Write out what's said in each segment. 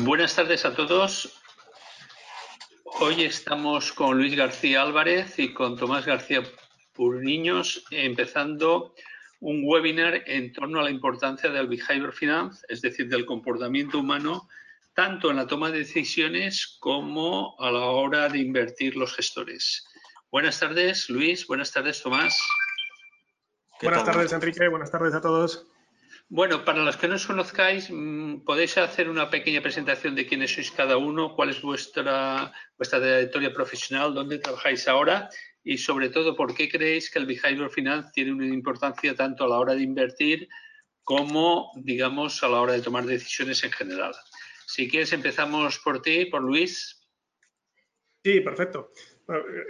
Buenas tardes a todos. Hoy estamos con Luis García Álvarez y con Tomás García Purniños empezando un webinar en torno a la importancia del behavior finance, es decir, del comportamiento humano, tanto en la toma de decisiones como a la hora de invertir los gestores. Buenas tardes, Luis. Buenas tardes, Tomás. Buenas tardes, Enrique. Buenas tardes a todos. Bueno, para los que no os conozcáis, mm, podéis hacer una pequeña presentación de quiénes sois cada uno, cuál es vuestra, vuestra trayectoria profesional, dónde trabajáis ahora y sobre todo por qué creéis que el behavior finance tiene una importancia tanto a la hora de invertir como, digamos, a la hora de tomar decisiones en general. Si quieres, empezamos por ti, por Luis. Sí, perfecto.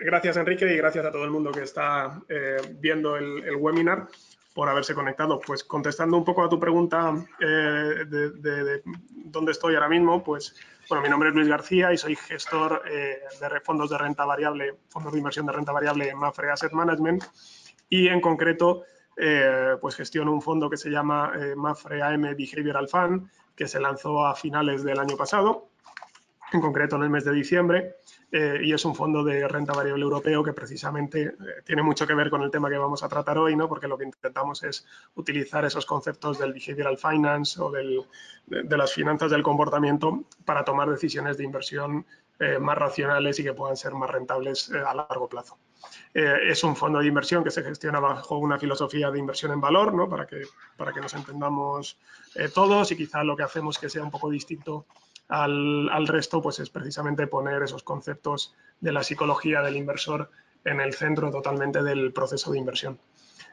gracias, Enrique, y gracias a todo el mundo que está eh, viendo el webinar por haberse conectado. Pues contestando un poco a tu pregunta eh, de, dónde estoy ahora mismo, pues bueno, mi nombre es Luis García y soy gestor eh, de fondos de renta variable, fondos de inversión de renta variable en Mafre Asset Management y en concreto eh, pues gestiono un fondo que se llama Mafre AM Behavioral Fund que se lanzó a finales del año pasado, en concreto en el mes de diciembre eh, y es un fondo de renta variable europeo que precisamente eh, tiene mucho que ver con el tema que vamos a tratar hoy, ¿no? porque lo que intentamos es utilizar esos conceptos del behavioral finance o del, de, las finanzas del comportamiento para tomar decisiones de inversión eh, más racionales y que puedan ser más rentables a largo plazo. es un fondo de inversión que se gestiona bajo una filosofía de inversión en valor, ¿no? para, que, para que nos entendamos todos y quizá lo que hacemos que sea un poco distinto al, resto, pues es precisamente poner esos conceptos de la psicología del inversor en el centro totalmente del proceso de inversión.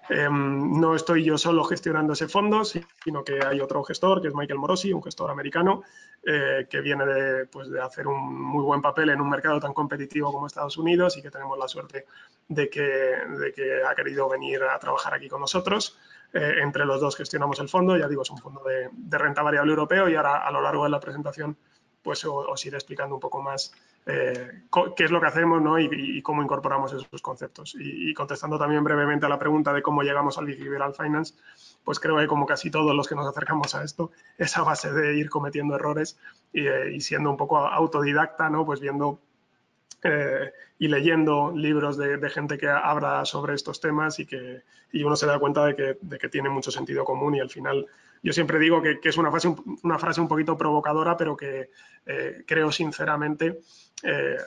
Em, no estoy yo solo gestionando ese fondo, sino que hay otro gestor, que es Michael Morosi, un gestor americano, eh, que viene de, pues, de, hacer un muy buen papel en un mercado tan competitivo como Estados Unidos y que tenemos la suerte de que, de que ha querido venir a trabajar aquí con nosotros. Eh, entre los dos gestionamos el fondo, ya digo, es un fondo de, renta variable europeo y ahora a lo largo de la presentación pues os iré explicando un poco más eh, qué es lo que hacemos ¿no? y, cómo incorporamos esos conceptos. Y, contestando también brevemente a la pregunta de cómo llegamos al behavioral finance, pues creo que como casi todos los que nos acercamos a esto, esa base de ir cometiendo errores y, eh, y siendo un poco autodidacta, ¿no? pues viendo eh, y leyendo libros de, gente que habla sobre estos temas y que uno se da cuenta de que, tiene mucho sentido común y al final yo siempre digo que, es una frase, una frase un poquito provocadora, pero que eh, creo sinceramente eh,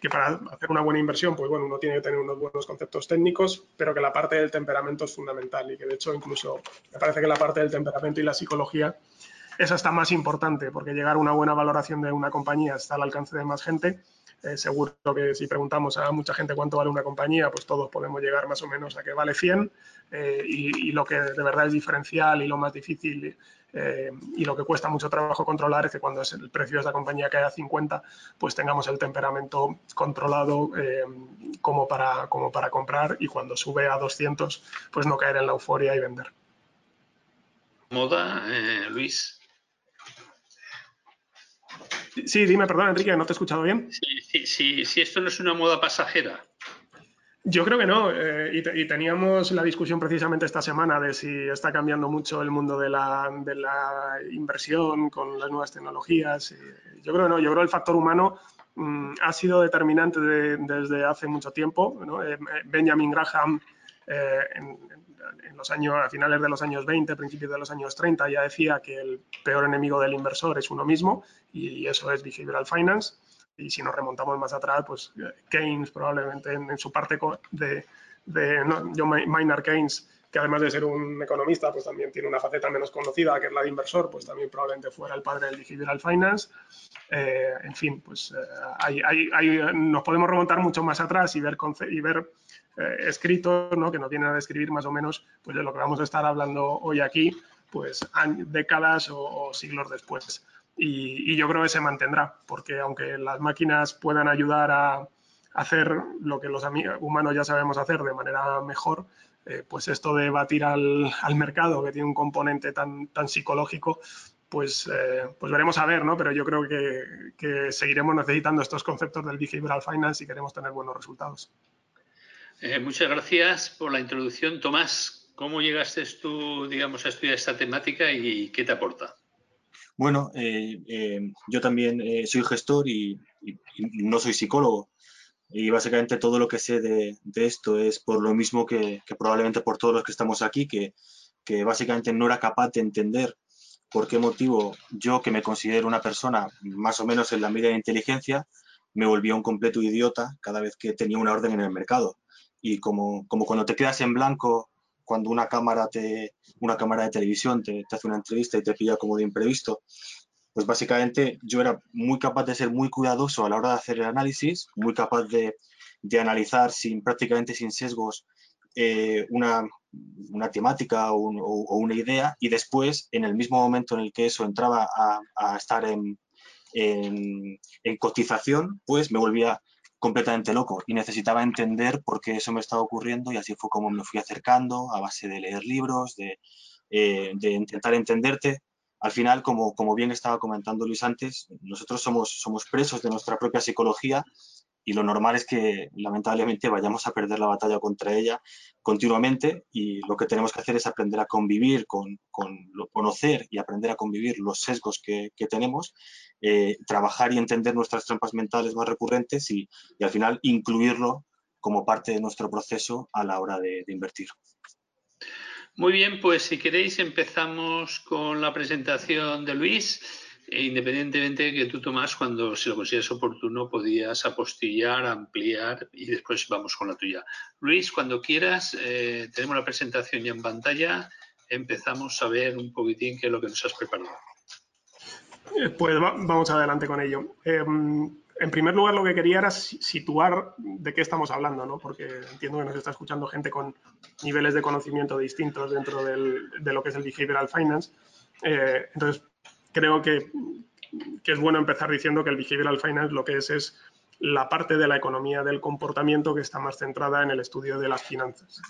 que para hacer una buena inversión, pues bueno, uno tiene que tener unos buenos conceptos técnicos, pero que la parte del temperamento es fundamental y que de hecho incluso me parece que la parte del temperamento y la psicología es hasta más importante, porque llegar a una buena valoración de una compañía está al alcance de más gente eh, seguro que si preguntamos a mucha gente cuánto vale una compañía, pues todos podemos llegar más o menos a que vale 100 eh, y, lo que de verdad es diferencial y lo más difícil eh, y lo que cuesta mucho trabajo controlar es que cuando el precio de esa compañía cae a 50, pues tengamos el temperamento controlado como, para, como para comprar y cuando sube a 200, pues no caer en la euforia y vender. Moda, Luis. Sí, dime, perdón, Enrique, ¿no te he escuchado bien? Sí, sí, sí, esto no es una moda pasajera. Yo creo que no, eh, y, teníamos la discusión precisamente esta semana de si está cambiando mucho el mundo de la, inversión con las nuevas tecnologías. Yo creo que no, yo creo que el factor humano mm, ha sido determinante desde hace mucho tiempo. Eh, Benjamin Graham eh, en, en los años, a finales de los años 20, principios de los años 30, ya decía que el peor enemigo del inversor es uno mismo y eso es behavioral finance. Y si nos remontamos más atrás, pues Keynes probablemente en, su parte de, de no, John Maynard Keynes, que además de ser un economista, pues también tiene una faceta menos conocida, que es la de inversor, pues también probablemente fuera el padre del behavioral finance. Eh, en fin, pues eh, nos podemos remontar mucho más atrás y ver, y ver eh, escritos ¿no? que nos vienen a describir más o menos pues, de lo que vamos a estar hablando hoy aquí, pues décadas o, siglos después. Y, yo creo que se mantendrá, porque aunque las máquinas puedan ayudar a hacer lo que los humanos ya sabemos hacer de manera mejor, eh, pues esto de batir al, al, mercado, que tiene un componente tan, tan psicológico, pues, eh, pues veremos a ver, ¿no? Pero yo creo que, que seguiremos necesitando estos conceptos del behavioral finance si queremos tener buenos resultados. Eh, muchas gracias por la introducción. Tomás, ¿cómo llegaste tú, digamos, a estudiar esta temática y qué te aporta? Bueno, yo también soy gestor y, no soy psicólogo. Y básicamente todo lo que sé de, esto es por lo mismo que, probablemente por todos los que estamos aquí, que, que básicamente no era capaz de entender por qué motivo yo, que me considero una persona más o menos en la media de inteligencia, me volvía un completo idiota cada vez que tenía una orden en el mercado. Y como, como cuando te quedas en blanco, cuando una cámara, te, una cámara de televisión te, hace una entrevista y te pilla como de imprevisto, pues básicamente yo era muy capaz de ser muy cuidadoso a la hora de hacer el análisis, muy capaz de, de analizar sin prácticamente sin sesgos eh, una, una, temática o, una idea y después, en el mismo momento en el que eso entraba a, estar en, en, cotización, pues me volvía completamente loco y necesitaba entender por qué eso me estaba ocurriendo y así fue como me fui acercando a base de leer libros, de, eh, de intentar entenderte. Al final, como, como bien estaba comentando Luis antes, nosotros somos, somos presos de nuestra propia psicología y lo normal es que lamentablemente vayamos a perder la batalla contra ella continuamente y lo que tenemos que hacer es aprender a convivir con, con conocer y aprender a convivir los sesgos que, tenemos, eh, trabajar y entender nuestras trampas mentales más recurrentes y, al final incluirlo como parte de nuestro proceso a la hora de invertir. Muy bien, pues si queréis empezamos con la presentación de Luis. E independientemente de que tú, Tomás, cuando si lo consideras oportuno, podías apostillar, ampliar y después vamos con la tuya. Luis, cuando quieras, eh, tenemos la presentación ya en pantalla. Empezamos a ver un poquitín qué es lo que nos has preparado. Eh, pues vamos adelante con ello. Em, en primer lugar, lo que quería era situar de qué estamos hablando, ¿no? porque entiendo que nos está escuchando gente con niveles de conocimiento distintos dentro de lo que es el behavioral finance. Eh, entonces, creo que, es bueno empezar diciendo que el behavioral finance lo que es es la parte de la economía del comportamiento que está más centrada en el estudio de las finanzas,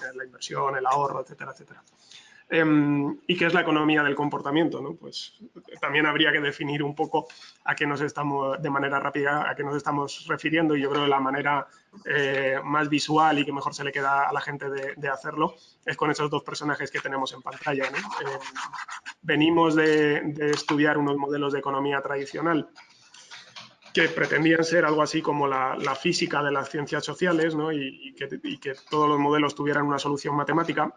de, la, inversión, el ahorro, etcétera, etcétera. Em, ¿Y qué es la economía del comportamiento? ¿no? Pues también habría que definir un poco a qué nos estamos, de manera rápida, a qué nos estamos refiriendo y yo creo que la manera eh, más visual y que mejor se le queda a la gente de, hacerlo es con esos dos personajes que tenemos en pantalla. Em, venimos de, estudiar unos modelos de economía tradicional que pretendían ser algo así como la, física de las ciencias sociales ¿no? y, que, y que todos los modelos tuvieran una solución matemática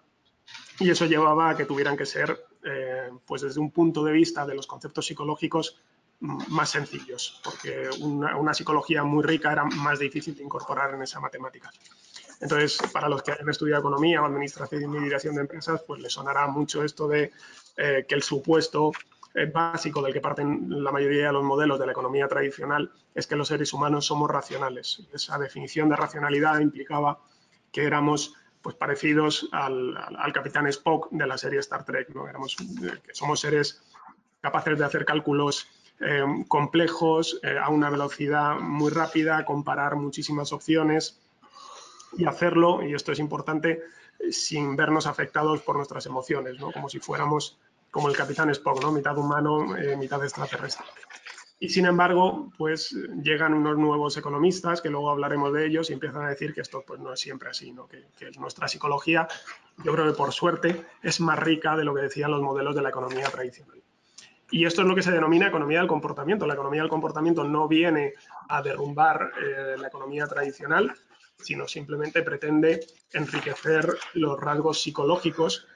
y eso llevaba a que tuvieran que ser, eh, pues desde un punto de vista de los conceptos psicológicos, más sencillos, porque una, psicología muy rica era más difícil de incorporar en esa matemática. Entonces, para los que han estudiado economía o administración y dirección de empresas, pues les sonará mucho esto de eh, que el supuesto eh, básico del que parten la mayoría de los modelos de la economía tradicional es que los seres humanos somos racionales. Esa definición de racionalidad implicaba que éramos pues parecidos al, capitán Spock de la serie Star Trek, ¿no? Éramos, eh, que somos seres capaces de hacer cálculos eh, complejos eh, a una velocidad muy rápida, comparar muchísimas opciones y hacerlo, y esto es importante, sin vernos afectados por nuestras emociones, ¿no? como si fuéramos como el capitán Spock, ¿no? mitad humano, mitad extraterrestre. Y sin embargo, pues llegan unos nuevos economistas, que luego hablaremos de ellos, y empiezan a decir que esto pues, no es siempre así, ¿no? que, nuestra psicología, yo creo que por suerte, es más rica de lo que decían los modelos de la economía tradicional. Y esto es lo que se denomina economía del comportamiento. La economía del comportamiento no viene a derrumbar eh, la economía tradicional, sino simplemente pretende enriquecer los rasgos psicológicos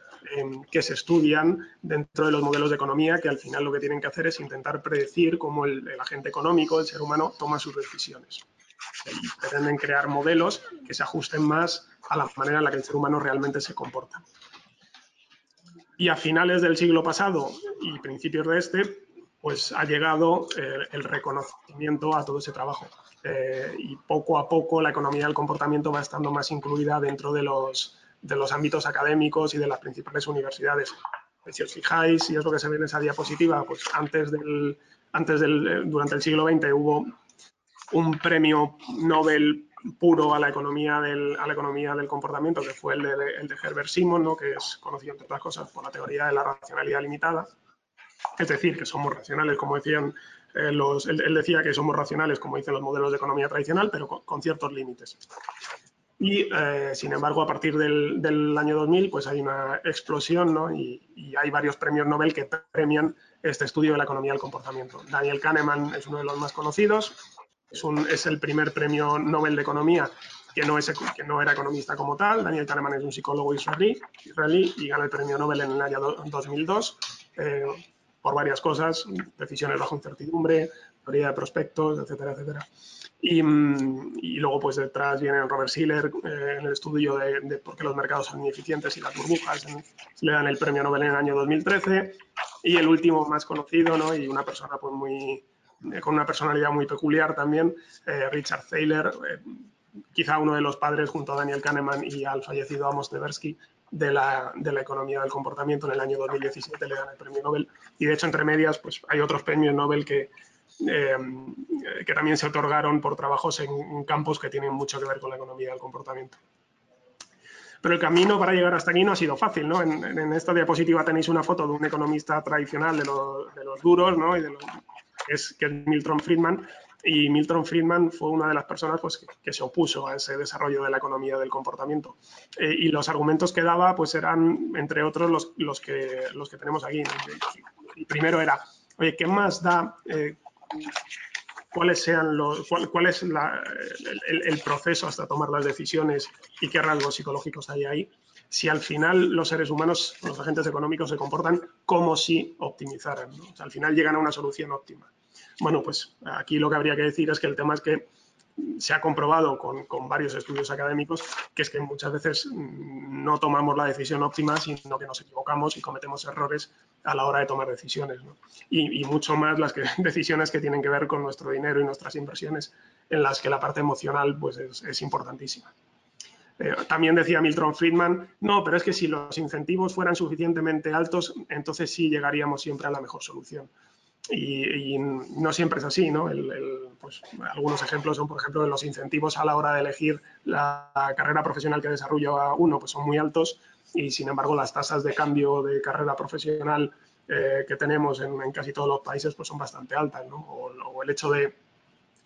que se estudian dentro de los modelos de economía, que al final lo que tienen que hacer es intentar predecir cómo el, agente económico, el ser humano, toma sus decisiones. Y pretenden crear modelos que se ajusten más a la manera en la que el ser humano realmente se comporta. Y a finales del siglo pasado y principios de este, pues ha llegado eh, el reconocimiento a todo ese trabajo. Eh, y poco a poco la economía del comportamiento va estando más incluida dentro de los, de los ámbitos académicos y de las principales universidades. Si os fijáis, y es lo que se ve en esa diapositiva, pues antes del, antes del, eh, durante el siglo XX hubo un premio Nobel puro a la economía del, a la economía del comportamiento, que fue el de, de Herbert Simon, ¿no? que es conocido entre otras cosas por la teoría de la racionalidad limitada. Es decir, que somos racionales, como decían eh, los, él, decía que somos racionales, como dicen los modelos de economía tradicional, pero con ciertos límites. Y, sin embargo, a partir del, año 2000, pues hay una explosión ¿no? y, y, hay varios premios Nobel que premian este estudio de la economía del comportamiento. Daniel Kahneman es uno de los más conocidos, es, un, es el primer premio Nobel de Economía que no, es, que no era economista como tal. Daniel Kahneman es un psicólogo israelí, israelí y gana el premio Nobel en el año 2002 eh, por varias cosas, decisiones bajo incertidumbre, teoría de prospectos, etcétera, etcétera. Y, mm, luego, pues detrás viene Robert Siller eh, en el estudio de, por qué los mercados son ineficientes y las burbujas. le dan el premio Nobel en el año 2013. Y el último más conocido, ¿no? Y una persona pues muy, eh, con una personalidad muy peculiar también, Richard Thaler, quizá uno de los padres junto a Daniel Kahneman y al fallecido Amos Tversky de la, economía del comportamiento en el año 2017 le dan el premio Nobel y de hecho entre medias pues hay otros premios Nobel que, eh, que también se otorgaron por trabajos en, campos que tienen mucho que ver con la economía del comportamiento. Pero el camino para llegar hasta aquí no ha sido fácil, ¿no? En, esta diapositiva tenéis una foto de un economista tradicional de, de los duros, ¿no? Y de que, es, que es Milton Friedman, y Milton Friedman fue una de las personas pues, que, se opuso a ese desarrollo de la economía del comportamiento. Eh, y los argumentos que daba pues, eran, entre otros, los, los, que, los que tenemos aquí. El primero era, oye, ¿qué más da eh, cuáles sean los, cuál, es el, proceso hasta tomar las decisiones y qué rasgos psicológicos hay ahí? Si al final los seres humanos, los agentes económicos, se comportan como si optimizaran. al final llegan a una solución óptima. Bueno, pues aquí lo que habría que decir es que el tema es que se ha comprobado con, varios estudios académicos que es que muchas veces no tomamos la decisión óptima, sino que nos equivocamos y cometemos errores a la hora de tomar decisiones. Y, mucho más las decisiones que tienen que ver con nuestro dinero y nuestras inversiones, en las que la parte emocional pues, es, importantísima. Eh, también decía Milton Friedman, no, pero es que si los incentivos fueran suficientemente altos, entonces sí llegaríamos siempre a la mejor solución. Y, no siempre es así, ¿no? pues, algunos ejemplos son, por ejemplo, los incentivos a la hora de elegir la carrera profesional que desarrolla uno, pues son muy altos y, sin embargo, las tasas de cambio de carrera profesional eh, que tenemos en, casi todos los países pues son bastante altas, ¿no? o, el hecho de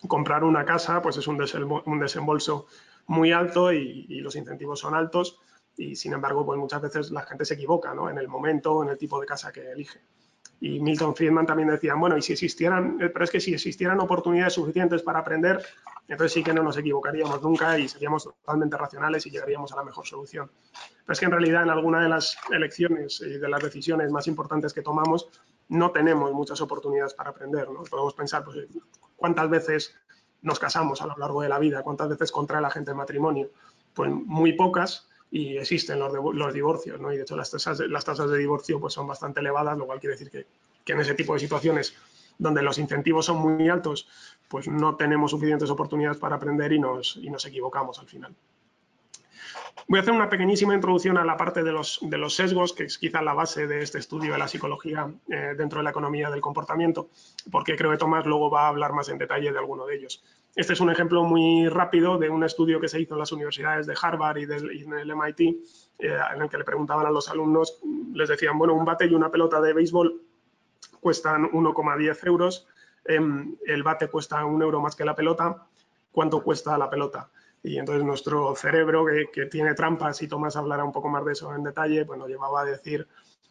comprar una casa, pues es un, desembolso muy alto y, y, los incentivos son altos y, sin embargo, pues muchas veces la gente se equivoca, ¿no? En el momento, en el tipo de casa que elige. Y Milton Friedman también decía, bueno, y si existieran, eh, pero es que si existieran oportunidades suficientes para aprender, entonces sí que no nos equivocaríamos nunca y seríamos totalmente racionales y llegaríamos a la mejor solución. Pero es que en realidad en alguna de las elecciones y de las decisiones más importantes que tomamos, no tenemos muchas oportunidades para aprender. ¿no? Podemos pensar, pues, ¿cuántas veces nos casamos a lo largo de la vida? ¿Cuántas veces contrae la gente el matrimonio? Pues muy pocas, y existen los, los divorcios, ¿no? Y de hecho las tasas, de, las tasas de divorcio pues son bastante elevadas, lo cual quiere decir que, que, en ese tipo de situaciones donde los incentivos son muy altos, pues no tenemos suficientes oportunidades para aprender y nos, y nos equivocamos al final. Voy a hacer una pequeñísima introducción a la parte de los, sesgos, que es quizá la base de este estudio de la psicología eh, dentro de la economía del comportamiento, porque creo que Tomás luego va a hablar más en detalle de alguno de ellos. Este es un ejemplo muy rápido de un estudio que se hizo en las universidades de Harvard y del, en el MIT, eh, en el que le preguntaban a los alumnos, les decían, bueno, un bate y una pelota de béisbol cuestan 1,10 euros, em, el bate cuesta un euro más que la pelota, ¿cuánto cuesta la pelota? Y entonces nuestro cerebro, que, tiene trampas, y Tomás hablará un poco más de eso en detalle, pues nos llevaba a decir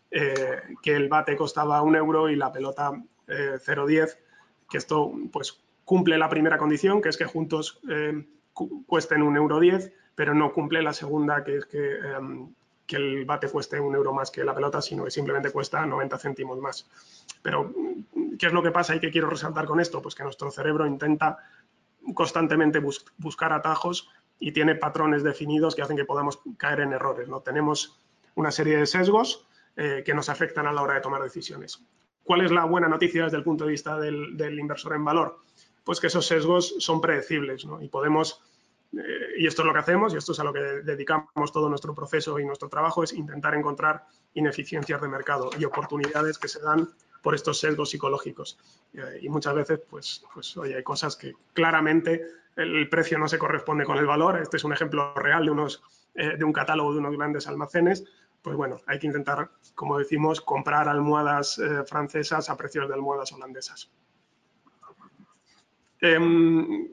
eh, que el bate costaba un euro y la pelota 0,10, que esto pues cumple la primera condición, que es que juntos eh, cuesten un euro 10, pero no cumple la segunda, que es em, que, el bate cueste un euro más que la pelota, sino que simplemente cuesta 90 céntimos más. Pero, ¿qué es lo que pasa y qué quiero resaltar con esto? Pues que nuestro cerebro intenta constantemente buscar atajos y tiene patrones definidos que hacen que podamos caer en errores. ¿no? Tenemos una serie de sesgos eh, que nos afectan a la hora de tomar decisiones. ¿Cuál es la buena noticia desde el punto de vista del inversor en valor? pues que esos sesgos son predecibles ¿no? y podemos, eh, y esto es lo que hacemos y esto es a lo que dedicamos todo nuestro proceso y nuestro trabajo, es intentar encontrar ineficiencias de mercado y oportunidades que se dan por estos sesgos psicológicos. Eh, y muchas veces, pues, pues oye, hay cosas que claramente el precio no se corresponde con el valor. Este es un ejemplo real de, unos, eh, de un catálogo de unos grandes almacenes. Pues bueno, hay que intentar, como decimos, comprar almohadas francesas a precios de almohadas holandesas. Em,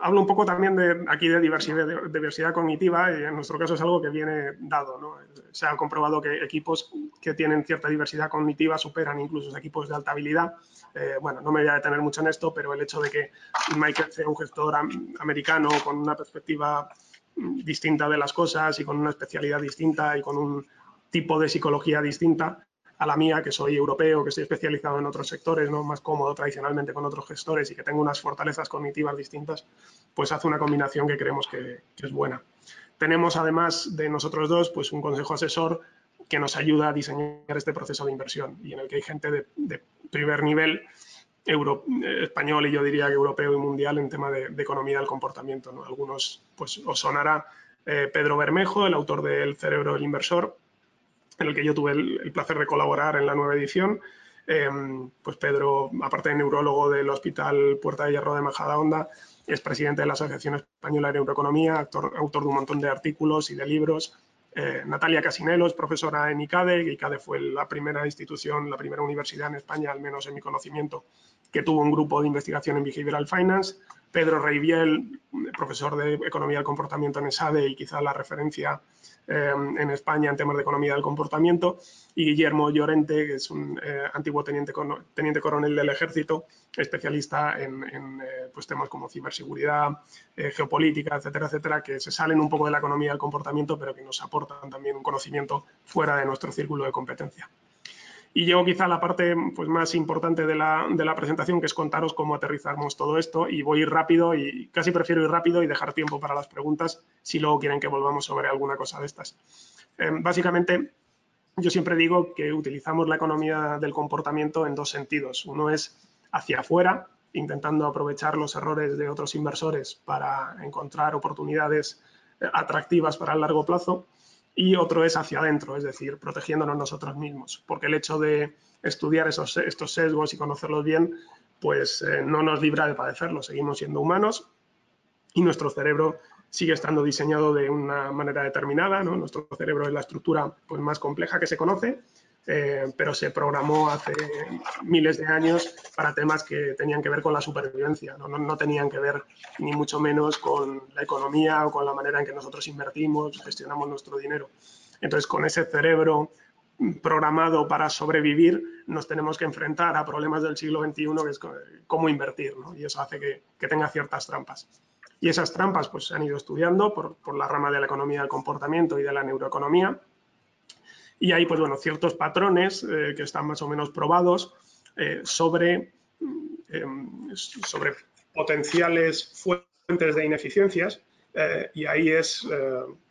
hablo un poco también de, aquí de diversidad, cognitiva y en nuestro caso es algo que viene dado. ¿no? Se ha comprobado que equipos que tienen cierta diversidad cognitiva superan incluso equipos de alta habilidad. Eh, bueno, no me voy a detener mucho en esto, pero el hecho de que Michael sea un gestor americano con una perspectiva distinta de las cosas y con una especialidad distinta y con un tipo de psicología distinta, a la mía, que soy europeo, que estoy especializado en otros sectores, ¿no? más cómodo tradicionalmente con otros gestores y que tengo unas fortalezas cognitivas distintas, pues hace una combinación que creemos que, es buena. Tenemos además de nosotros dos pues un consejo asesor que nos ayuda a diseñar este proceso de inversión y en el que hay gente de, primer nivel Euro, español y yo diría que europeo y mundial en tema de, economía del comportamiento. ¿no? Algunos pues os sonará eh, Pedro Bermejo, el autor del Cerebro del Inversor, en el que yo tuve el, placer de colaborar en la nueva edición. Em, pues Pedro, aparte de neurólogo del Hospital Puerta de Hierro de Majadahonda, es presidente de la Asociación Española de Neuroeconomía, autor de un montón de artículos y de libros. Eh, Natalia Casinelo es profesora en ICADE. ICADE fue la primera institución, la primera universidad en España, al menos en mi conocimiento, que tuvo un grupo de investigación en Behavioral Finance. Pedro Reiviel, profesor de Economía del Comportamiento en ESADE y quizá la referencia eh, en España en temas de economía del comportamiento, y Guillermo Llorente, que es un eh, antiguo teniente, teniente, coronel del ejército, especialista en, eh, pues temas como ciberseguridad, geopolítica, etcétera, etcétera, que se salen un poco de la economía del comportamiento, pero que nos aportan también un conocimiento fuera de nuestro círculo de competencia. Y llego quizá a la parte pues, más importante de la, de la, presentación, que es contaros cómo aterrizamos todo esto. Y voy a ir rápido y casi prefiero ir rápido y dejar tiempo para las preguntas si luego quieren que volvamos sobre alguna cosa de estas. Eh, básicamente, yo siempre digo que utilizamos la economía del comportamiento en dos sentidos. Uno es hacia afuera, intentando aprovechar los errores de otros inversores para encontrar oportunidades eh, atractivas para el largo plazo y otro es hacia adentro, es decir, protegiéndonos nosotros mismos, porque el hecho de estudiar esos, estos sesgos y conocerlos bien, pues eh, no nos libra de padecerlos, seguimos siendo humanos y nuestro cerebro sigue estando diseñado de una manera determinada, nuestro cerebro es la estructura pues, más compleja que se conoce eh, pero se programó hace miles de años para temas que tenían que ver con la supervivencia, ¿no? Tenían que ver ni mucho menos con la economía o con la manera en que nosotros invertimos, gestionamos nuestro dinero. Entonces, con ese cerebro programado para sobrevivir, nos tenemos que enfrentar a problemas del siglo XXI, que es cómo invertir, ¿no? y eso hace que, que, tenga ciertas trampas. Y esas trampas pues, se han ido estudiando por, por la rama de la economía del comportamiento y de la neuroeconomía, y hay, pues bueno, ciertos patrones eh, que están más o menos probados eh, sobre, em, sobre potenciales fuentes de ineficiencias. Eh, y ahí es,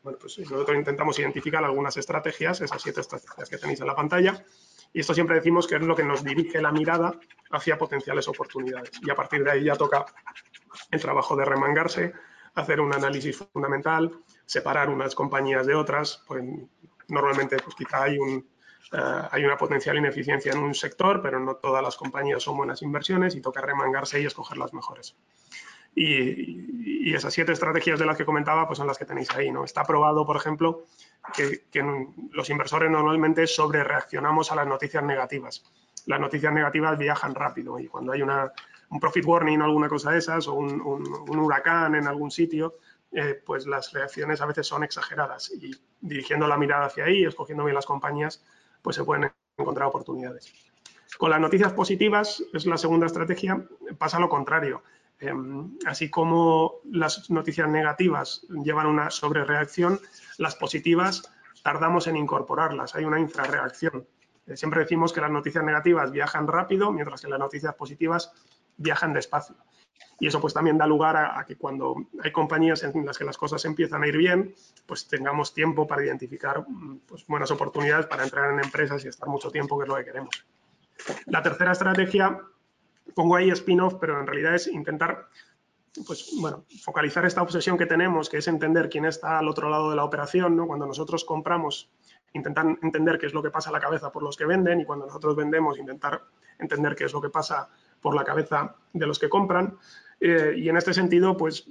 bueno, pues nosotros intentamos identificar algunas estrategias, esas siete estrategias que tenéis en la pantalla, y esto siempre decimos que es lo que nos dirige la mirada hacia potenciales oportunidades. Y a partir de ahí ya toca el trabajo de remangarse, hacer un análisis fundamental, separar unas compañías de otras, pues, normalmente pues quizá hay, un, eh, hay una potencial ineficiencia en un sector, pero no todas las compañías son buenas inversiones y toca remangarse y escoger las mejores. Y, esas siete estrategias de las que comentaba pues son las que tenéis ahí. ¿no? Está probado, por ejemplo, que, los inversores normalmente sobre reaccionamos a las noticias negativas. Las noticias negativas viajan rápido y cuando hay una, un profit warning o alguna cosa de esas o un, un huracán en algún sitio, eh, pues las reacciones a veces son exageradas y dirigiendo la mirada hacia ahí, escogiendo bien las compañías, pues se pueden encontrar oportunidades. Con las noticias positivas, es la segunda estrategia, pasa lo contrario. Em, así como las noticias negativas llevan una sobrereacción, las positivas tardamos en incorporarlas, hay una infrarreacción. Eh, siempre decimos que las noticias negativas viajan rápido, mientras que las noticias positivas viajan despacio. Y eso pues también da lugar a, que cuando hay compañías en las que las cosas empiezan a ir bien, pues tengamos tiempo para identificar pues, buenas oportunidades para entrar en empresas y estar mucho tiempo, que es lo que queremos. La tercera estrategia, pongo ahí spin-off, pero en realidad es intentar pues, bueno, focalizar esta obsesión que tenemos, que es entender quién está al otro lado de la operación. ¿no? Cuando nosotros compramos, intentar entender qué es lo que pasa a la cabeza por los que venden y cuando nosotros vendemos, intentar entender qué es lo que pasa por la cabeza de los que compran. Eh, y en este sentido, pues,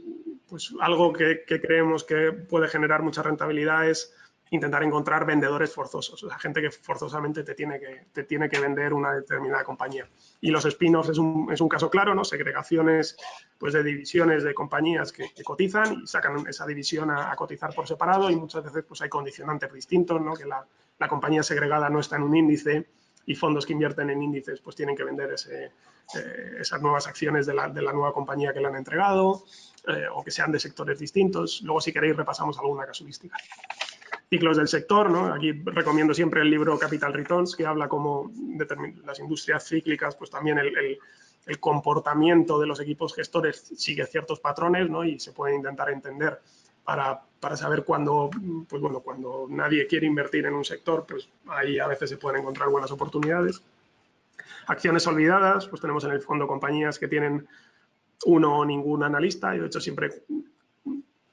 pues algo que, creemos que puede generar mucha rentabilidad es intentar encontrar vendedores forzosos, o sea, gente que forzosamente te tiene que, te tiene que vender una determinada compañía. Y los spin-offs es un, es un, caso claro, ¿no? Segregaciones pues, de divisiones de compañías que, cotizan y sacan esa división a, cotizar por separado y muchas veces pues, hay condicionantes distintos, ¿no? Que la, la, compañía segregada no está en un índice y fondos que invierten en índices pues tienen que vender ese, esas nuevas acciones de la, de la, nueva compañía que le han entregado eh, o que sean de sectores distintos. Luego, si queréis, repasamos alguna casuística ciclos del sector. ¿no? Aquí recomiendo siempre el libro Capital Returns, que habla como las industrias cíclicas, pues también el, el, el, comportamiento de los equipos gestores sigue ciertos patrones ¿no? y se puede intentar entender para, para, saber cuándo, pues bueno, cuando nadie quiere invertir en un sector, pues ahí a veces se pueden encontrar buenas oportunidades. Acciones olvidadas, pues tenemos en el fondo compañías que tienen uno o ningún analista. Yo, de hecho, siempre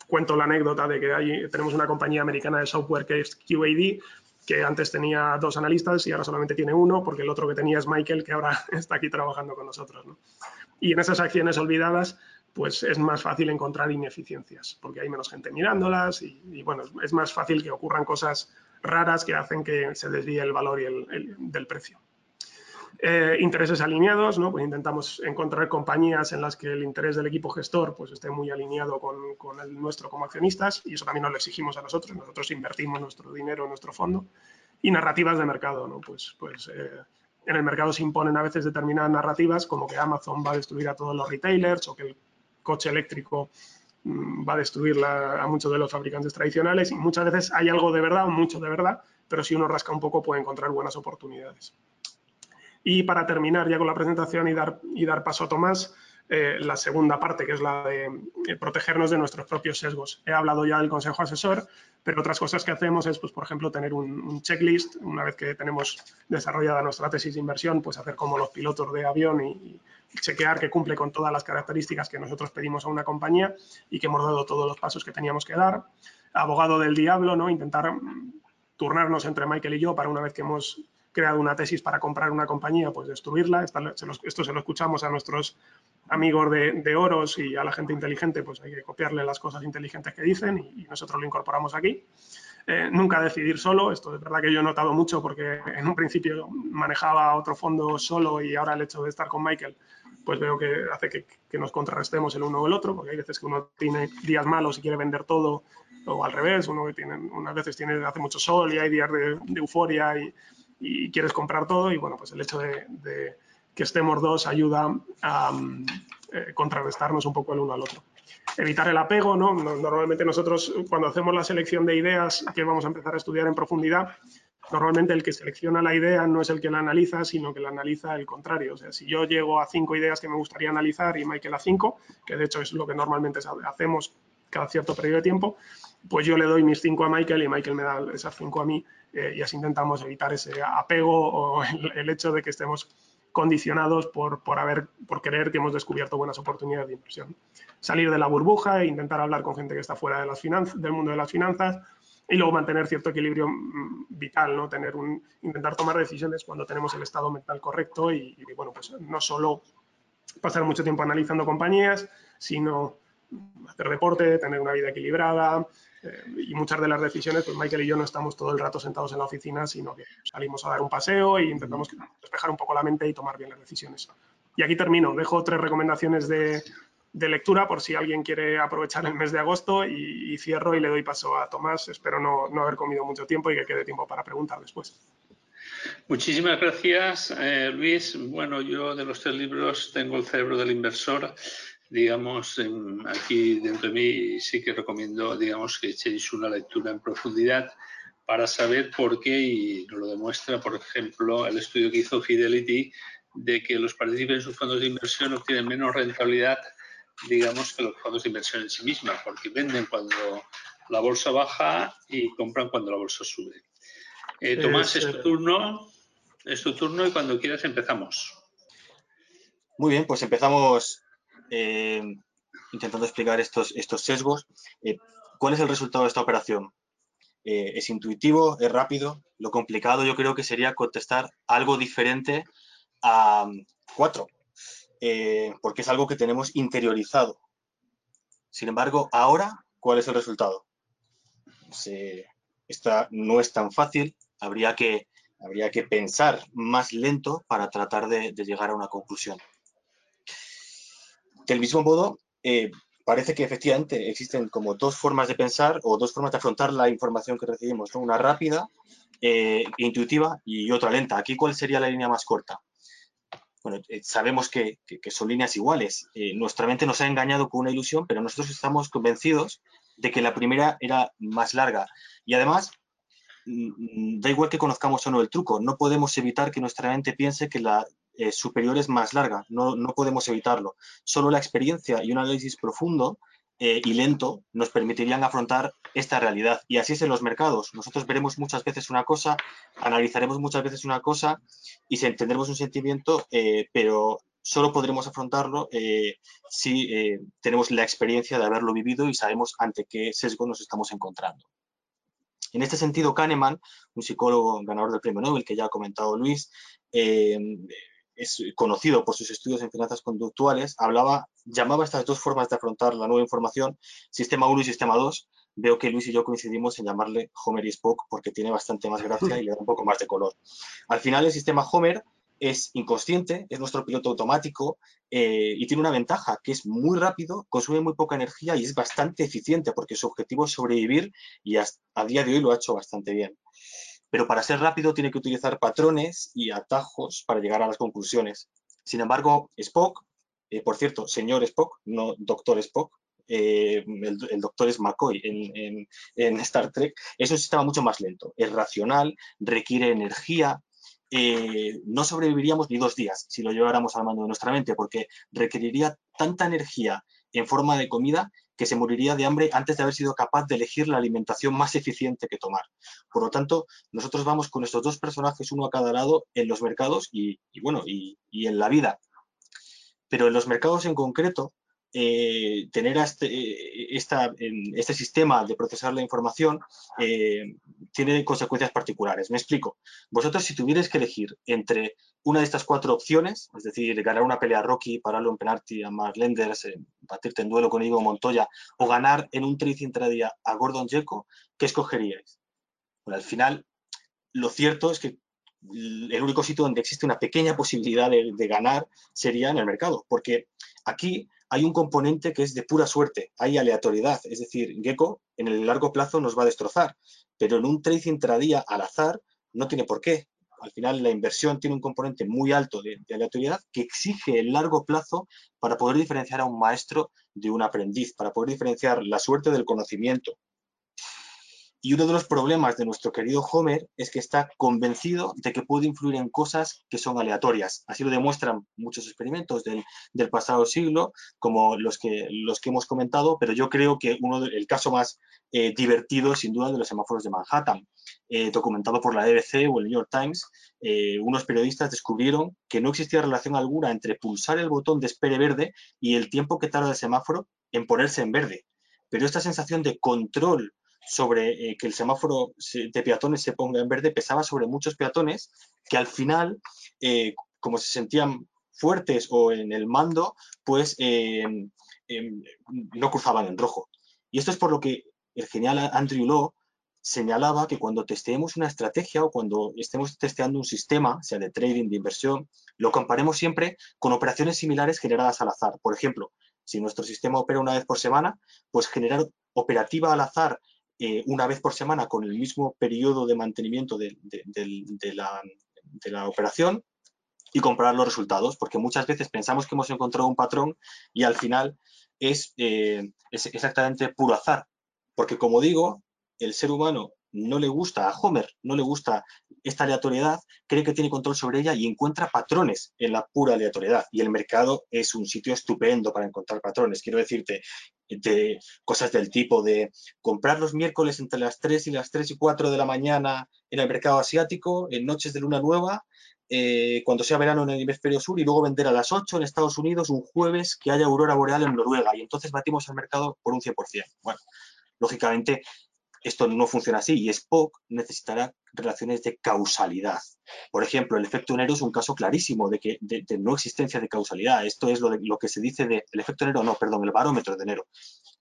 cuento la anécdota de que tenemos una compañía americana de software que es QAD, que antes tenía dos analistas y ahora solamente tiene uno, porque el otro que tenía es Michael, que ahora está aquí trabajando con nosotros. ¿no? Y en esas acciones olvidadas, pues es más fácil encontrar ineficiencias, porque hay menos gente mirándolas y, y bueno, es más fácil que ocurran cosas raras que hacen que se desvíe el valor y el, el, del precio. Eh, intereses alineados, ¿no? Pues intentamos encontrar compañías en las que el interés del equipo gestor pues, esté muy alineado con, el nuestro como accionistas y eso también nos lo exigimos a nosotros. Nosotros invertimos nuestro dinero en nuestro fondo. Y narrativas de mercado, ¿no? Pues, pues eh, en el mercado se imponen a veces determinadas narrativas como que Amazon va a destruir a todos los retailers o que el coche eléctrico mmm, va a destruir a muchos de los fabricantes tradicionales y muchas veces hay algo de verdad o mucho de verdad, pero si uno rasca un poco puede encontrar buenas oportunidades. Y para terminar ya con la presentación y dar, y dar paso a Tomás, eh, la segunda parte, que es la de eh, protegernos de nuestros propios sesgos. He hablado ya del consejo asesor, pero otras cosas que hacemos es, pues, por ejemplo, tener un, un, checklist. Una vez que tenemos desarrollada nuestra tesis de inversión, pues hacer como los pilotos de avión y, y chequear que cumple con todas las características que nosotros pedimos a una compañía y que hemos dado todos los pasos que teníamos que dar. Abogado del diablo, ¿no? Intentar mm, turnarnos entre Michael y yo para una vez que hemos creado una tesis para comprar una compañía, pues destruirla. Esto se lo escuchamos a nuestros amigos de, de, Oros y a la gente inteligente, pues hay que copiarle las cosas inteligentes que dicen y, y nosotros lo incorporamos aquí. Eh, nunca decidir solo, esto es verdad que yo he notado mucho porque en un principio manejaba otro fondo solo y ahora el hecho de estar con Michael, pues veo que hace que, que nos contrarrestemos el uno o el otro, porque hay veces que uno tiene días malos y quiere vender todo, o al revés, uno que tiene, unas veces tiene, hace mucho sol y hay días de, de euforia y, y quieres comprar todo y bueno, pues el hecho de, que estemos dos ayuda a um, eh, contrarrestarnos un poco el uno al otro. Evitar el apego, ¿no? Normalmente nosotros cuando hacemos la selección de ideas que vamos a empezar a estudiar en profundidad, normalmente el que selecciona la idea no es el que la analiza, sino que la analiza el contrario. O sea, si yo llego a cinco ideas que me gustaría analizar y Michael a cinco, que de hecho es lo que normalmente hacemos cada cierto periodo de tiempo, pues yo le doy mis cinco a Michael y Michael me da esas cinco a mí eh, y así intentamos evitar ese apego o el, hecho de que estemos condicionados por, por, haber, por creer que hemos descubierto buenas oportunidades de inversión. Salir de la burbuja e intentar hablar con gente que está fuera de las del mundo de las finanzas y luego mantener cierto equilibrio mm, vital, ¿no? Tener un, intentar tomar decisiones cuando tenemos el estado mental correcto y, y bueno, pues no solo pasar mucho tiempo analizando compañías, sino hacer deporte, tener una vida equilibrada, eh, y muchas de las decisiones, pues Michael y yo no estamos todo el rato sentados en la oficina, sino que salimos a dar un paseo e intentamos despejar un poco la mente y tomar bien las decisiones. Y aquí termino, dejo tres recomendaciones de, de lectura por si alguien quiere aprovechar el mes de agosto y, y cierro y le doy paso a Tomás. Espero no, no, haber comido mucho tiempo y que quede tiempo para preguntar después. Muchísimas gracias, eh, Luis. Bueno, yo de los tres libros tengo el cerebro del inversor digamos, en, aquí dentro de mí sí que recomiendo, digamos, que echéis una lectura en profundidad para saber por qué, y nos lo demuestra, por ejemplo, el estudio que hizo Fidelity de que los partícipes en sus fondos de inversión obtienen menos rentabilidad, digamos, que los fondos de inversión en sí misma, porque venden cuando la bolsa baja y compran cuando la bolsa sube. Eh, Tomás, es, es tu turno, es tu turno y cuando quieras empezamos. Muy bien, pues empezamos eh, intentando explicar estos, estos sesgos. Eh, ¿Cuál es el resultado de esta operación? Eh, ¿Es intuitivo? ¿Es rápido? Lo complicado yo creo que sería contestar algo diferente a cuatro, porque es algo que tenemos interiorizado. Sin embargo, ahora, ¿cuál es el resultado? Esta no es tan fácil, habría que, habría que pensar más lento para tratar de, llegar a una conclusión. Del mismo modo, eh, parece que efectivamente existen como dos formas de pensar o dos formas de afrontar la información que recibimos, una rápida, e intuitiva y otra lenta. Aquí, ¿cuál sería la línea más corta? Bueno, eh, sabemos que, son líneas iguales. nuestra mente nos ha engañado con una ilusión, pero nosotros estamos convencidos de que la primera era más larga. Y además, mm, da igual que conozcamos o no el truco, no podemos evitar que nuestra mente piense que la eh, superior es más larga, no, no, podemos evitarlo. Solo la experiencia y un análisis profundo eh, y lento nos permitirían afrontar esta realidad. Y así es en los mercados. Nosotros veremos muchas veces una cosa, analizaremos muchas veces una cosa y tendremos un sentimiento, eh, pero solo podremos afrontarlo si tenemos la experiencia de haberlo vivido y sabemos ante qué sesgo nos estamos encontrando. En este sentido, Kahneman, un psicólogo ganador del premio Nobel que ya ha comentado Luis, es conocido por sus estudios en finanzas conductuales, hablaba, llamaba estas dos formas de afrontar la nueva información, sistema 1 y sistema 2. Veo que Luis y yo coincidimos en llamarle Homer y Spock porque tiene bastante más gracia y le da un poco más de color. Al final, el sistema Homer es inconsciente, es nuestro piloto automático eh, y tiene una ventaja, que es muy rápido, consume muy poca energía y es bastante eficiente porque su objetivo es sobrevivir y a día de hoy lo ha hecho bastante bien pero para ser rápido tiene que utilizar patrones y atajos para llegar a las conclusiones. Sin embargo, Spock, eh, por cierto, señor Spock, no doctor Spock, eh, el, doctor es McCoy en, Star Trek, es un sistema mucho más lento, es racional, requiere energía, eh, no sobreviviríamos ni dos días si lo lleváramos al mando de nuestra mente, porque requeriría tanta energía en forma de comida que se moriría de hambre antes de haber sido capaz de elegir la alimentación más eficiente que tomar. Por lo tanto, nosotros vamos con estos dos personajes, uno a cada lado, en los mercados y, bueno, y, en la vida. Pero en los mercados en concreto, eh, tener este, este, sistema de procesar la información eh, tiene consecuencias particulares. Me explico. Vosotros si tuvierais que elegir entre una de estas cuatro opciones, es decir, ganar una pelea a Rocky, pararlo en penalti a Mark Lenders, eh, batirte en duelo con Ivo Montoya o ganar en un trade intradía a Gordon Jeco, ¿qué escogeríais? Bueno, al final, lo cierto es que el único sitio donde existe una pequeña posibilidad de ganar sería en el mercado, porque aquí hay un componente que es de pura suerte, hay aleatoriedad, es decir, Gecko en el largo plazo nos va a destrozar, pero en un trade intradía al azar no tiene por qué. Al final la inversión tiene un componente muy alto de, de aleatoriedad que exige el largo plazo para poder diferenciar a un maestro de un aprendiz, para poder diferenciar la suerte del conocimiento. Y uno de los problemas de nuestro querido Homer es que está convencido de que puede influir en cosas que son aleatorias. Así lo demuestran muchos experimentos del, pasado siglo, como los que, los que hemos comentado, pero yo creo que uno el caso más eh, divertido, sin duda, de los semáforos de Manhattan, eh, documentado por la BBC o el New York Times, eh, unos periodistas descubrieron que no existía relación alguna entre pulsar el botón de espere verde y el tiempo que tarda el semáforo en ponerse en verde. Pero esta sensación de control sobre eh, que el semáforo de peatones se ponga en verde pesaba sobre muchos peatones que al final, eh, como se sentían fuertes o en el mando, pues em, em, no cruzaban en rojo. Y esto es por lo que el genial Andrew Law señalaba que cuando testeemos una estrategia o cuando estemos testeando un sistema, sea de trading, de inversión, lo comparemos siempre con operaciones similares generadas al azar. Por ejemplo, si nuestro sistema opera una vez por semana, pues generar operativa al azar eh, una vez por semana con el mismo periodo de mantenimiento de, la, operación y comparar los resultados, porque muchas veces pensamos que hemos encontrado un patrón y al final eh, es exactamente puro azar, porque como digo, el ser humano no le gusta a Homer, no le gusta esta aleatoriedad, cree que tiene control sobre ella y encuentra patrones en la pura aleatoriedad. Y el mercado es un sitio estupendo para encontrar patrones. Quiero decirte, de cosas del tipo de comprar los miércoles entre las 3 y las 3 y 4 de la mañana en el mercado asiático, en noches de luna nueva, eh, cuando sea verano en el hemisferio sur y luego vender a las 8 en Estados Unidos un jueves que haya aurora boreal en Noruega y entonces batimos el mercado por un 100%. Bueno, lógicamente esto no funciona así y Spock necesitará relaciones de causalidad. Por ejemplo, el efecto enero es un caso clarísimo de, que, de, no existencia de causalidad. Esto es lo, de, lo que se dice del efecto enero, no, perdón, el barómetro de enero.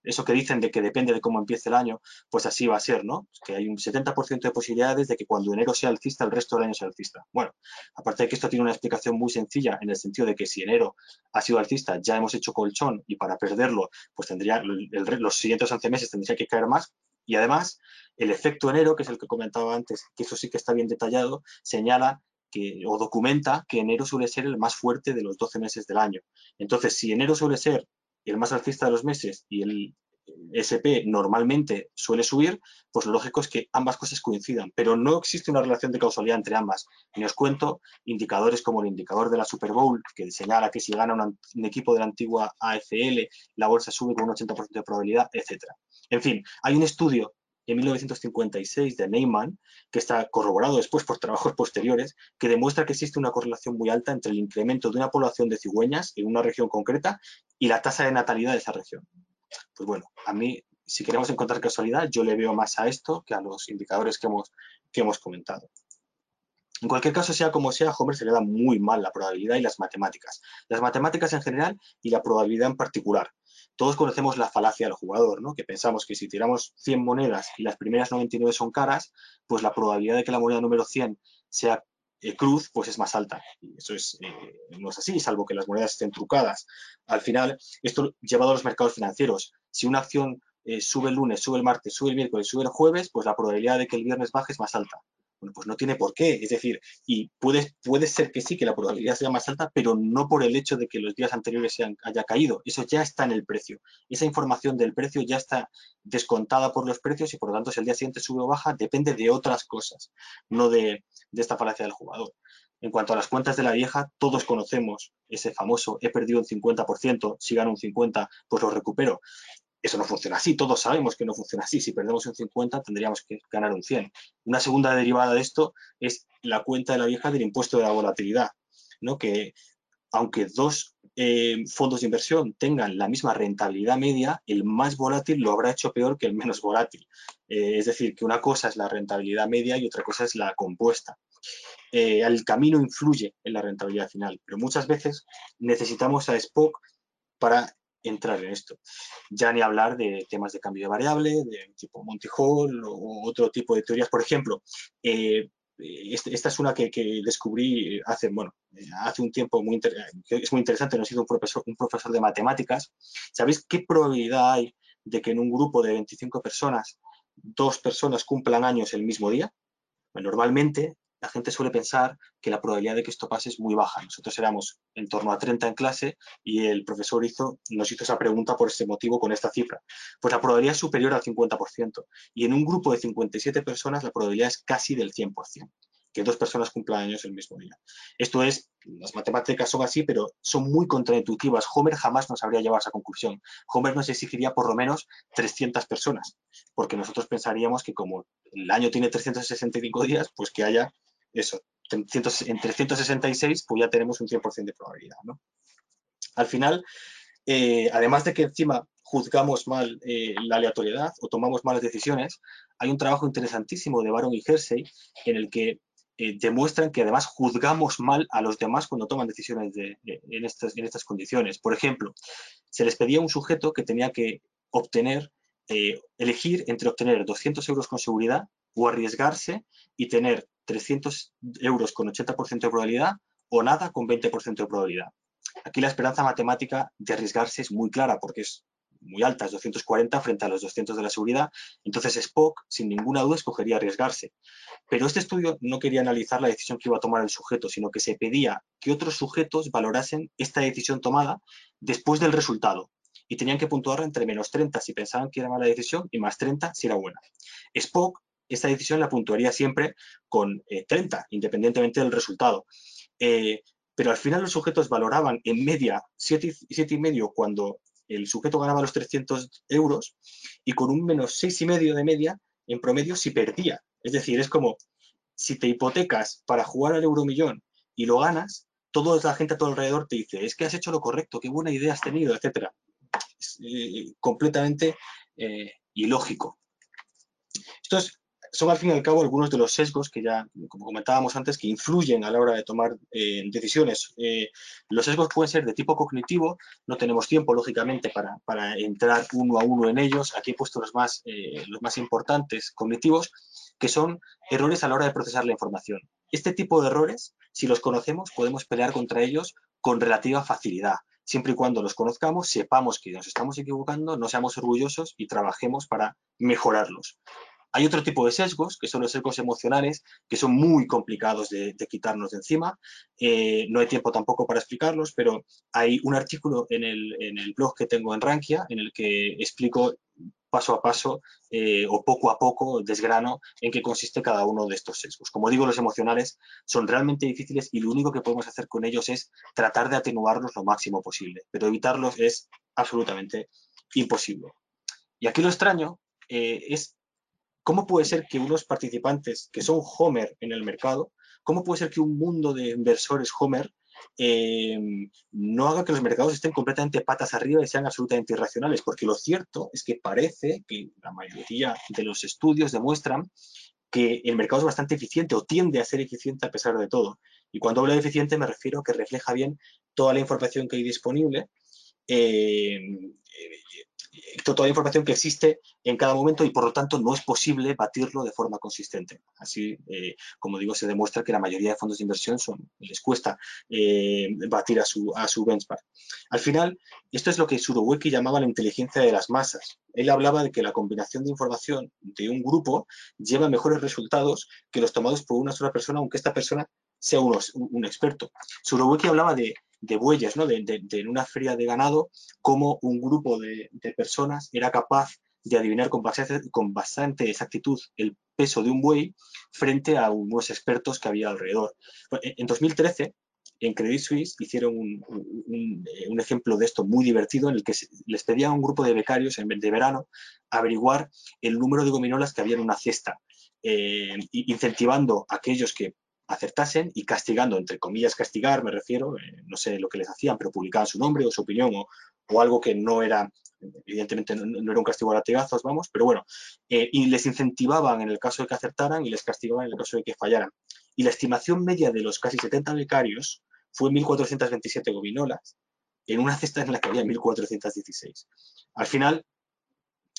Eso que dicen de que depende de cómo empiece el año, pues así va a ser, ¿no? Que hay un 70% de posibilidades de que cuando enero sea alcista, el resto del año sea alcista. Bueno, aparte de que esto tiene una explicación muy sencilla en el sentido de que si enero ha sido alcista, ya hemos hecho colchón y para perderlo, pues tendría los siguientes 11 meses tendría que caer más, y además, el efecto enero, que es el que comentaba antes, que eso sí que está bien detallado, señala que, o documenta que enero suele ser el más fuerte de los 12 meses del año. Entonces, si enero suele ser el más alcista de los meses y el SP normalmente suele subir, pues lo lógico es que ambas cosas coincidan, pero no existe una relación de causalidad entre ambas. Y os cuento indicadores como el indicador de la Super Bowl, que señala que si gana un equipo de la antigua AFL, la bolsa sube con un 80% de probabilidad, etc. En fin, hay un estudio en 1956 de Neyman, que está corroborado después por trabajos posteriores, que demuestra que existe una correlación muy alta entre el incremento de una población de cigüeñas en una región concreta y la tasa de natalidad de esa región. Pues bueno, a mí, si queremos encontrar casualidad, yo le veo más a esto que a los indicadores que hemos, que hemos comentado. En cualquier caso, sea como sea, a Homer se le da muy mal la probabilidad y las matemáticas. Las matemáticas en general y la probabilidad en particular. Todos conocemos la falacia del jugador, ¿no? que pensamos que si tiramos 100 monedas y las primeras 99 son caras, pues la probabilidad de que la moneda número 100 sea eh, cruz, pues es más alta. Y eso es, eh, no es así, salvo que las monedas estén trucadas. Al final, esto llevado a los mercados financieros, si una acción eh, sube el lunes, sube el martes, sube el miércoles, sube el jueves, pues la probabilidad de que el viernes baje es más alta. Bueno, pues no tiene por qué. Es decir, y puede, puede ser que sí, que la probabilidad sea más alta, pero no por el hecho de que los días anteriores haya caído. Eso ya está en el precio. Esa información del precio ya está descontada por los precios y por lo tanto si el día siguiente sube o baja depende de otras cosas, no de, de esta falacia del jugador. En cuanto a las cuentas de la vieja, todos conocemos ese famoso he perdido un 50%, si gano un 50%, pues lo recupero. Eso no funciona así, todos sabemos que no funciona así. Si perdemos un 50, tendríamos que ganar un 100. Una segunda derivada de esto es la cuenta de la vieja del impuesto de la volatilidad, ¿no? que aunque dos eh, fondos de inversión tengan la misma rentabilidad media, el más volátil lo habrá hecho peor que el menos volátil. Eh, es decir, que una cosa es la rentabilidad media y otra cosa es la compuesta. Eh, el camino influye en la rentabilidad final, pero muchas veces necesitamos a Spock para entrar en esto. Ya ni hablar de temas de cambio de variable, de tipo Monty Hall o otro tipo de teorías. Por ejemplo, eh, este, esta es una que, descubrí hace, bueno, hace un tiempo muy es muy interesante, no he sido un profesor, un profesor de matemáticas. ¿Sabéis qué probabilidad hay de que en un grupo de 25 personas, dos personas cumplan años el mismo día? normalmente la gente suele pensar que la probabilidad de que esto pase es muy baja. Nosotros éramos en torno a 30 en clase y el profesor nos hizo esa pregunta por ese motivo con esta cifra. Pues la probabilidad es superior al 50%. Y en un grupo de 57 personas la probabilidad es casi del 100% que dos personas cumplan años el mismo día. Esto es, las matemáticas son así, pero son muy contraintuitivas. Homer jamás nos habría llevado a esa conclusión. Homer nos exigiría por lo menos 300 personas, porque nosotros pensaríamos que como el año tiene 365 días, pues que haya eso, en 366, pues ya tenemos un 100% de probabilidad. ¿no? Al final, eh, además de que encima juzgamos mal eh, la aleatoriedad o tomamos malas decisiones, hay un trabajo interesantísimo de Baron y Hersey en el que eh, demuestran que además juzgamos mal a los demás cuando toman decisiones en, estas, en estas condiciones. Por ejemplo, se les pedía a un sujeto que tenía que obtener, elegir entre obtener 200 euros con seguridad o arriesgarse y tener 300 euros con 80% de probabilidad o nada con 20% de probabilidad. Aquí la esperanza matemática de arriesgarse es muy clara porque es muy alta, es 240 frente a los 200 de la seguridad. Entonces Spock, sin ninguna duda, escogería arriesgarse. Pero este estudio no quería analizar la decisión que iba a tomar el sujeto, sino que se pedía que otros sujetos valorasen esta decisión tomada después del resultado. Y tenían que puntuar entre menos 30 si pensaban que era mala decisión y más 30 si era buena. Spock esta decisión la puntuaría siempre con 30, eh, independientemente del resultado. Eh, pero al final los sujetos valoraban en media 7,5 cuando el sujeto ganaba los 300 euros y con un menos 6,5 de media en promedio si perdía. Es decir, es como si te hipotecas para jugar al euromillón y lo ganas, toda la gente a tu alrededor te dice, es que has hecho lo correcto, qué buena idea has tenido, etc. Es, eh, completamente ilógico. Estos son al fin y al cabo algunos de los sesgos que ya, como comentábamos antes, que influyen a la hora de tomar eh, decisiones. Eh, los sesgos pueden ser de tipo cognitivo, no tenemos tiempo, lógicamente, para, entrar uno a uno en ellos. Aquí he puesto los más, eh, los más importantes cognitivos, que son errores a la hora de procesar la información. Este tipo de errores, si los conocemos, podemos pelear contra ellos con relativa facilidad. Siempre y cuando los conozcamos, sepamos que nos estamos equivocando, no seamos orgullosos y trabajemos para mejorarlos. Hay otro tipo de sesgos, que son los sesgos emocionales, que son muy complicados de, quitarnos de encima. Eh, no hay tiempo tampoco para explicarlos, pero hay un artículo en el, en blog que tengo en Rankia en el que explico paso a paso eh, o poco a poco desgrano en qué consiste cada uno de estos sesgos. Como digo, los emocionales son realmente difíciles y lo único que podemos hacer con ellos es tratar de atenuarlos lo máximo posible, pero evitarlos es absolutamente imposible. Y aquí lo extraño eh, es ¿Cómo puede ser que unos participantes que son Homer en el mercado, cómo puede ser que un mundo de inversores Homer eh, no haga que los mercados estén completamente patas arriba y sean absolutamente irracionales? Porque lo cierto es que parece que la mayoría de los estudios demuestran que el mercado es bastante eficiente o tiende a ser eficiente a pesar de todo. Y cuando hablo de eficiente me refiero a que refleja bien toda la información que hay disponible eh, toda la información que existe en cada momento y por lo tanto no es posible batirlo de forma consistente. Así, eh, como digo, se demuestra que la mayoría de fondos de inversión son, les cuesta eh, batir a su, a su benchmark. Al final, esto es lo que Suroweki llamaba la inteligencia de las masas. Él hablaba de que la combinación de información de un grupo lleva mejores resultados que los tomados por una sola persona, aunque esta persona sea un experto. Suroweki hablaba de de bueyes, ¿no? de, una feria de ganado, cómo un grupo de, personas era capaz de adivinar con bastante, con bastante, exactitud el peso de un buey frente a unos expertos que había alrededor. En 2013, en Credit Suisse hicieron un, ejemplo de esto muy divertido en el que les pedían a un grupo de becarios en, de verano averiguar el número de gominolas que había en una cesta, eh, incentivando a aquellos que acertasen y castigando, entre comillas castigar, me refiero, eh, no sé lo que les hacían, pero publicaban su nombre o su opinión o, algo que no era, evidentemente no, era un castigo a latigazos, vamos, pero bueno, eh, y les incentivaban en el caso de que acertaran y les castigaban en el caso de que fallaran. Y la estimación media de los casi 70 becarios fue 1.427 gominolas en una cesta en la que había 1.416. Al final,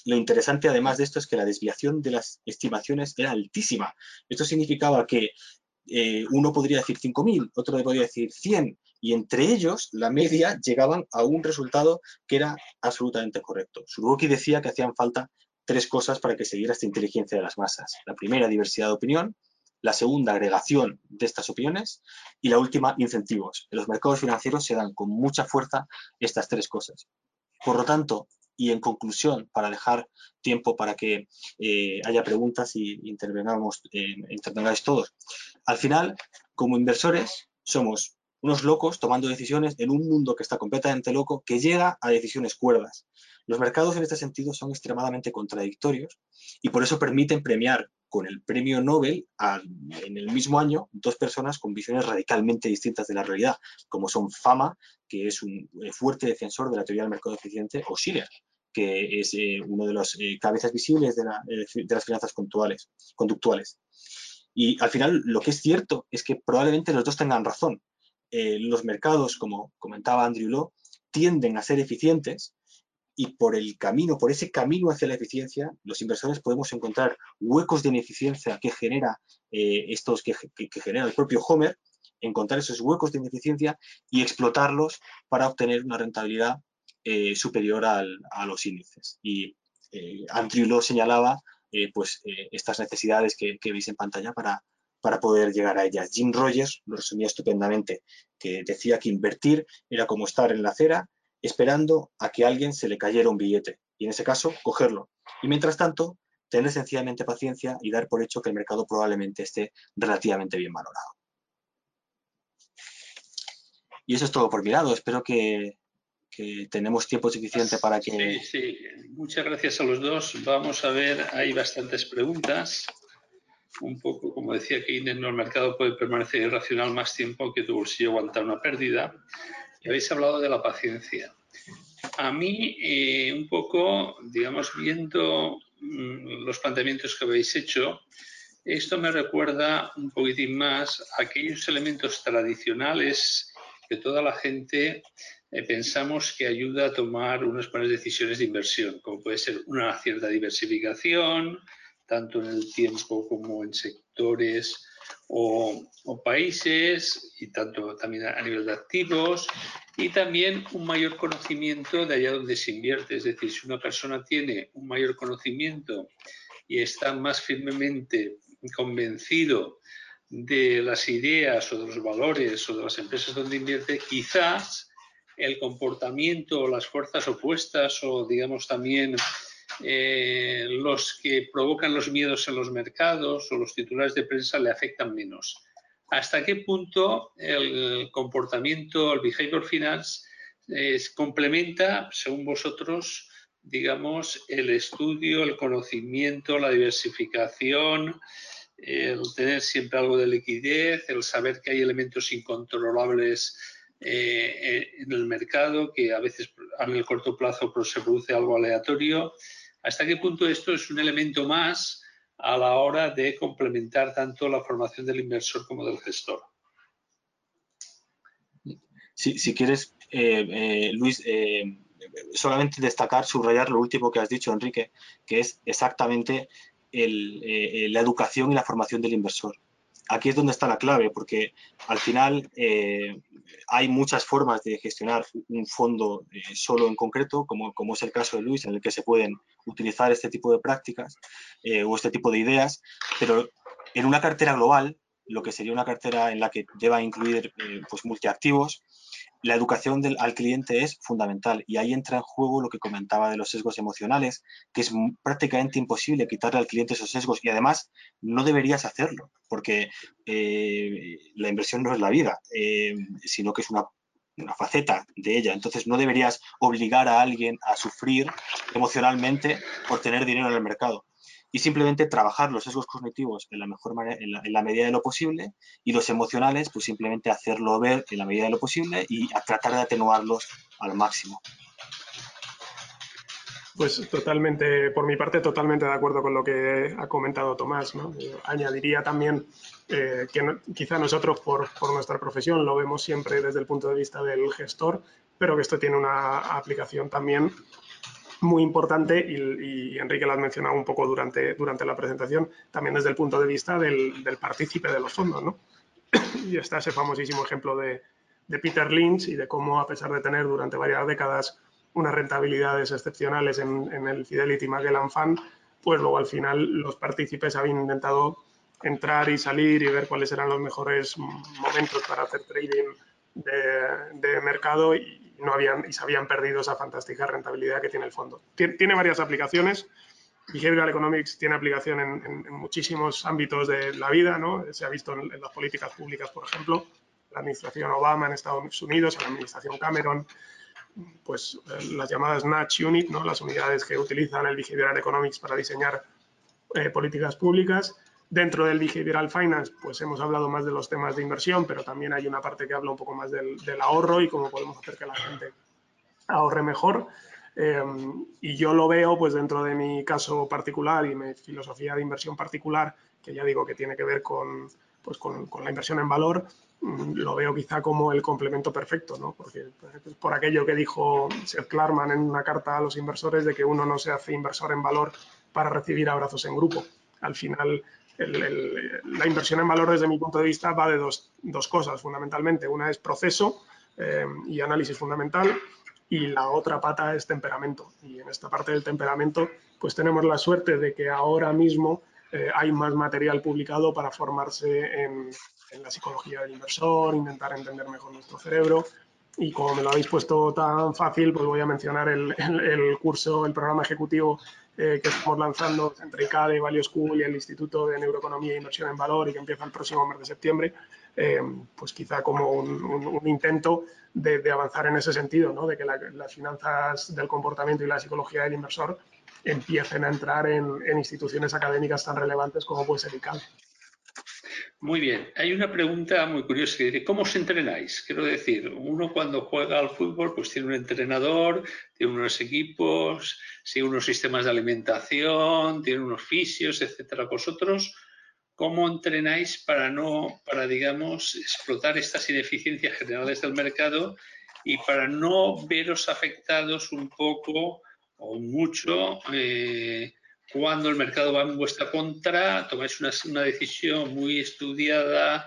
lo interesante además de esto es que la desviación de las estimaciones era altísima. Esto significaba que eh, uno podría decir 5.000, otro podría decir 100, y entre ellos la media llegaban a un resultado que era absolutamente correcto. Suruki decía que hacían falta tres cosas para que se diera esta inteligencia de las masas. La primera, diversidad de opinión, la segunda, agregación de estas opiniones y la última, incentivos. En los mercados financieros se dan con mucha fuerza estas tres cosas. Por lo tanto, y en conclusión, para dejar tiempo para que eh, haya preguntas y intervengamos, eh, intervengáis todos. Al final, como inversores, somos unos locos tomando decisiones en un mundo que está completamente loco, que llega a decisiones cuerdas. Los mercados en este sentido son extremadamente contradictorios y por eso permiten premiar con el premio Nobel en el mismo año dos personas con visiones radicalmente distintas de la realidad, como son Fama, que es un eh, fuerte defensor de la teoría del mercado eficiente, o Schiller, que es eh, uno de los eh, cabezas visibles de, las finanzas conductuales. Y al final lo que es cierto es que probablemente los dos tengan razón. Los mercados, como comentaba Andrew Law, tienden a ser eficientes y por el camino, por ese camino hacia la eficiencia, los inversores podemos encontrar huecos de ineficiencia que genera eh, estos que, genera el propio Homer, encontrar esos huecos de ineficiencia y explotarlos para obtener una rentabilidad eh, superior a los índices. Y eh, Andrew lo señalaba pues estas necesidades que, veis en pantalla para, para poder llegar a ellas. Jim Rogers lo resumía estupendamente, que decía que invertir era como estar en la acera esperando a que a alguien se le cayera un billete y en ese caso cogerlo. Y mientras tanto, tener sencillamente paciencia y dar por hecho que el mercado probablemente esté relativamente bien valorado. Y eso es todo por mi lado. Espero que, tenemos tiempo suficiente para que... Sí, sí. Muchas gracias a los dos. Vamos a ver, hay bastantes preguntas. Un poco, como decía Keynes, el mercado puede permanecer irracional más tiempo que tu bolsillo aguantar una pérdida habéis hablado de la paciencia. A mí, eh, un poco, digamos, viendo mm, los planteamientos que habéis hecho, esto me recuerda un poquitín más a aquellos elementos tradicionales que toda la gente eh, pensamos que ayuda a tomar unas buenas decisiones de inversión, como puede ser una cierta diversificación, tanto en el tiempo como en sectores o, países, y tanto también a nivel de activos, y también un mayor conocimiento de allá donde se invierte. Es decir, si una persona tiene un mayor conocimiento y está más firmemente convencido de las ideas o de los valores o de las empresas donde invierte, quizás el comportamiento o las fuerzas opuestas o digamos también eh, los que provocan los miedos en los mercados o los titulares de prensa le afectan menos. ¿Hasta qué punto el comportamiento, el behavior finance, complementa, según vosotros, digamos, el estudio, el conocimiento, la diversificación, el tener siempre algo de liquidez, el saber que hay elementos incontrolables eh, en el mercado, que a veces en el corto plazo pues, se produce algo aleatorio. ¿Hasta qué punto esto es un elemento más a la hora de complementar tanto la formación del inversor como del gestor? si quieres, eh, eh, Luis, solamente destacar, subrayar lo último que has dicho, Enrique, que es exactamente la educación y la formación del inversor aquí es donde está la clave, porque al final eh, hay muchas formas de gestionar un fondo eh, solo en concreto, como, es el caso de Luis, en el que se pueden utilizar este tipo de prácticas eh, o este tipo de ideas, pero en una cartera global, lo que sería una cartera en la que deba incluir pues multiactivos, la educación del, al cliente es fundamental. Y ahí entra en juego lo que comentaba de los sesgos emocionales, que es prácticamente imposible quitarle al cliente esos sesgos. Y además no deberías hacerlo porque eh, la inversión no es la vida, eh, sino que es una, una faceta de ella. Entonces no deberías obligar a alguien a sufrir emocionalmente por tener dinero en el mercado y simplemente trabajar los sesgos cognitivos en la mejor manera, en la, medida de lo posible y los emocionales, pues simplemente hacerlo ver en la medida de lo posible y tratar de atenuarlos al máximo. Pues totalmente, por mi parte, totalmente de acuerdo con lo que ha comentado Tomás. Eh, añadiría también eh, que quizá nosotros, por, por, nuestra profesión, lo vemos siempre desde el punto de vista del gestor, pero que esto tiene una aplicación también muy importante y, Enrique lo ha mencionado un poco durante, durante la presentación, también desde el punto de vista del, del partícipe de los fondos. ¿no? Y está ese famosísimo ejemplo de, de, Peter Lynch y de cómo, a pesar de tener durante varias décadas unas rentabilidades excepcionales en, en el Fidelity Magellan Fund, pues luego al final los partícipes habían intentado entrar y salir y ver cuáles eran los mejores momentos para hacer trading de, de mercado y, no habían, y se habían perdido esa fantástica rentabilidad que tiene el fondo. Tiene, varias aplicaciones. Behavioral Economics tiene aplicación en, muchísimos ámbitos de la vida, ¿no? Se ha visto en, las políticas públicas, por ejemplo, la administración Obama en Estados Unidos, la administración Cameron, pues eh, las llamadas Natch Unit, ¿no? Las unidades que utilizan el Behavioral Economics para diseñar eh, políticas públicas. Dentro del behavioral finance, pues hemos hablado más de los temas de inversión, pero también hay una parte que habla un poco más del, ahorro y cómo podemos hacer que la gente ahorre mejor. Eh, y yo lo veo, pues dentro de mi caso particular y mi filosofía de inversión particular, que ya digo que tiene que ver con, pues con, la inversión en valor, mm, lo veo quizá como el complemento perfecto, ¿no? Porque pues, por aquello que dijo Seth Klarman en una carta a los inversores de que uno no se hace inversor en valor para recibir abrazos en grupo. Al final, la inversión en valor desde mi punto de vista va de dos, dos cosas fundamentalmente. Una es proceso eh, y análisis fundamental y la otra pata es temperamento. Y en esta parte del temperamento pues tenemos la suerte de que ahora mismo eh, hay más material publicado para formarse en, la psicología del inversor, intentar entender mejor nuestro cerebro. Y como me lo habéis puesto tan fácil, pues voy a mencionar el, el, el curso, el programa ejecutivo eh, que estamos lanzando entre ICADE, Value School y el Instituto de Neuroeconomía e Inversión en Valor y que empieza el próximo mes de septiembre, eh, pues quizá como un, intento de, avanzar en ese sentido, ¿no? de que las finanzas del comportamiento y la psicología del inversor empiecen a entrar en, instituciones académicas tan relevantes como puede ser ICADE. Muy bien. Hay una pregunta muy curiosa que dice, ¿cómo os entrenáis? Quiero decir, uno cuando juega al fútbol pues tiene un entrenador, tiene unos equipos, sigue unos sistemas de alimentación, tiene unos fisios, etcétera. Vosotros, ¿cómo entrenáis para no, para digamos, explotar estas ineficiencias generales del mercado y para no veros afectados un poco o mucho eh, cuando el mercado va en vuestra contra, tomáis una, decisión muy estudiada,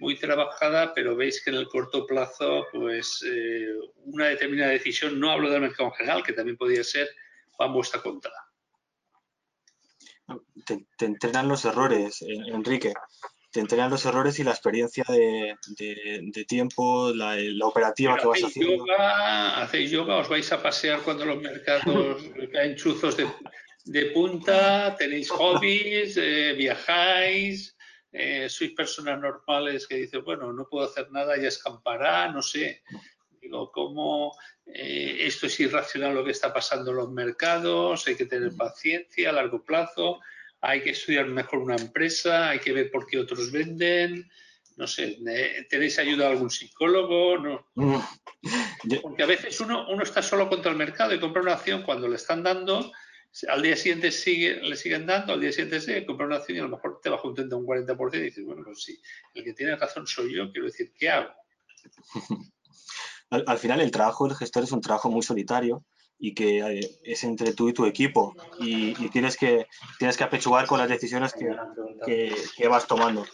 muy trabajada, pero veis que en el corto plazo, pues eh, una determinada decisión, no hablo del mercado en general, que también podría ser, va en vuestra contra. Te, entrenan los errores, eh, Enrique. Te entrenan los errores y la experiencia de, tiempo, la, operativa que vas haciendo. Yoga, hacéis yoga, os vais a pasear cuando los mercados caen chuzos de, de punta, tenéis hobbies, eh, viajáis, eh, sois personas normales que dicen, bueno, no puedo hacer nada, ya escampará, no sé. Digo, cómo eh, esto es irracional lo que está pasando en los mercados, hay que tener paciencia a largo plazo, hay que estudiar mejor una empresa, hay que ver por qué otros venden. No sé, ¿tenéis ayuda de algún psicólogo? No. Mm. Porque a veces uno, uno está solo contra el mercado y compra una acción cuando le están dando al día siguiente sigue, le siguen dando, al día siguiente sigue, compra una acción y a lo mejor te baja un 30 o un 40% y dices, bueno, pues sí, el que tiene razón soy yo, quiero decir, ¿qué hago? Al, final el trabajo del gestor es un trabajo muy solitario y que eh, es entre tú y tu equipo y, tienes, que, tienes que apechugar con las decisiones que, que, vas tomando.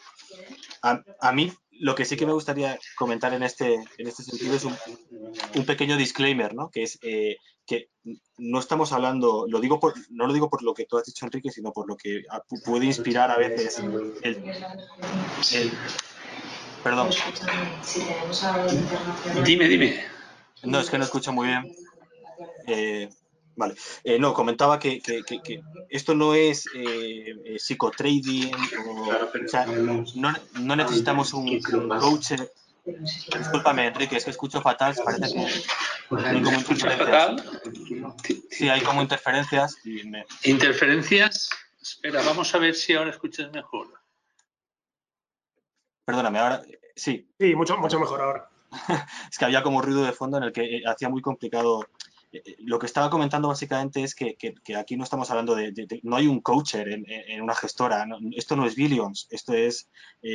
A, a, mí lo que sí que me gustaría comentar en este, en este sentido es un, un pequeño disclaimer, ¿no? que es eh, que no estamos hablando, lo digo por, no lo digo por lo que tú has dicho, Enrique, sino por lo que puede inspirar a veces el, perdón. Dime, dime. No, es que no escucho muy bien. Eh, vale. Eh, no, comentaba que, que, que, esto no es eh, eh psicotrading, o, sea, no, no, necesitamos un, un coach Discúlpame, Enrique, es que escucho fatal. Parece que hay como interferencias. Sí, hay como interferencias. ¿Interferencias? Espera, vamos a ver si ahora escuchas mejor. Perdóname, ahora sí. Sí, mucho, mucho mejor ahora. es que había como ruido de fondo en el que eh, hacía muy complicado. Eh, eh, lo que estaba comentando básicamente es que, aquí no estamos hablando de, no hay un coacher en, una gestora, esto no es Billions, esto es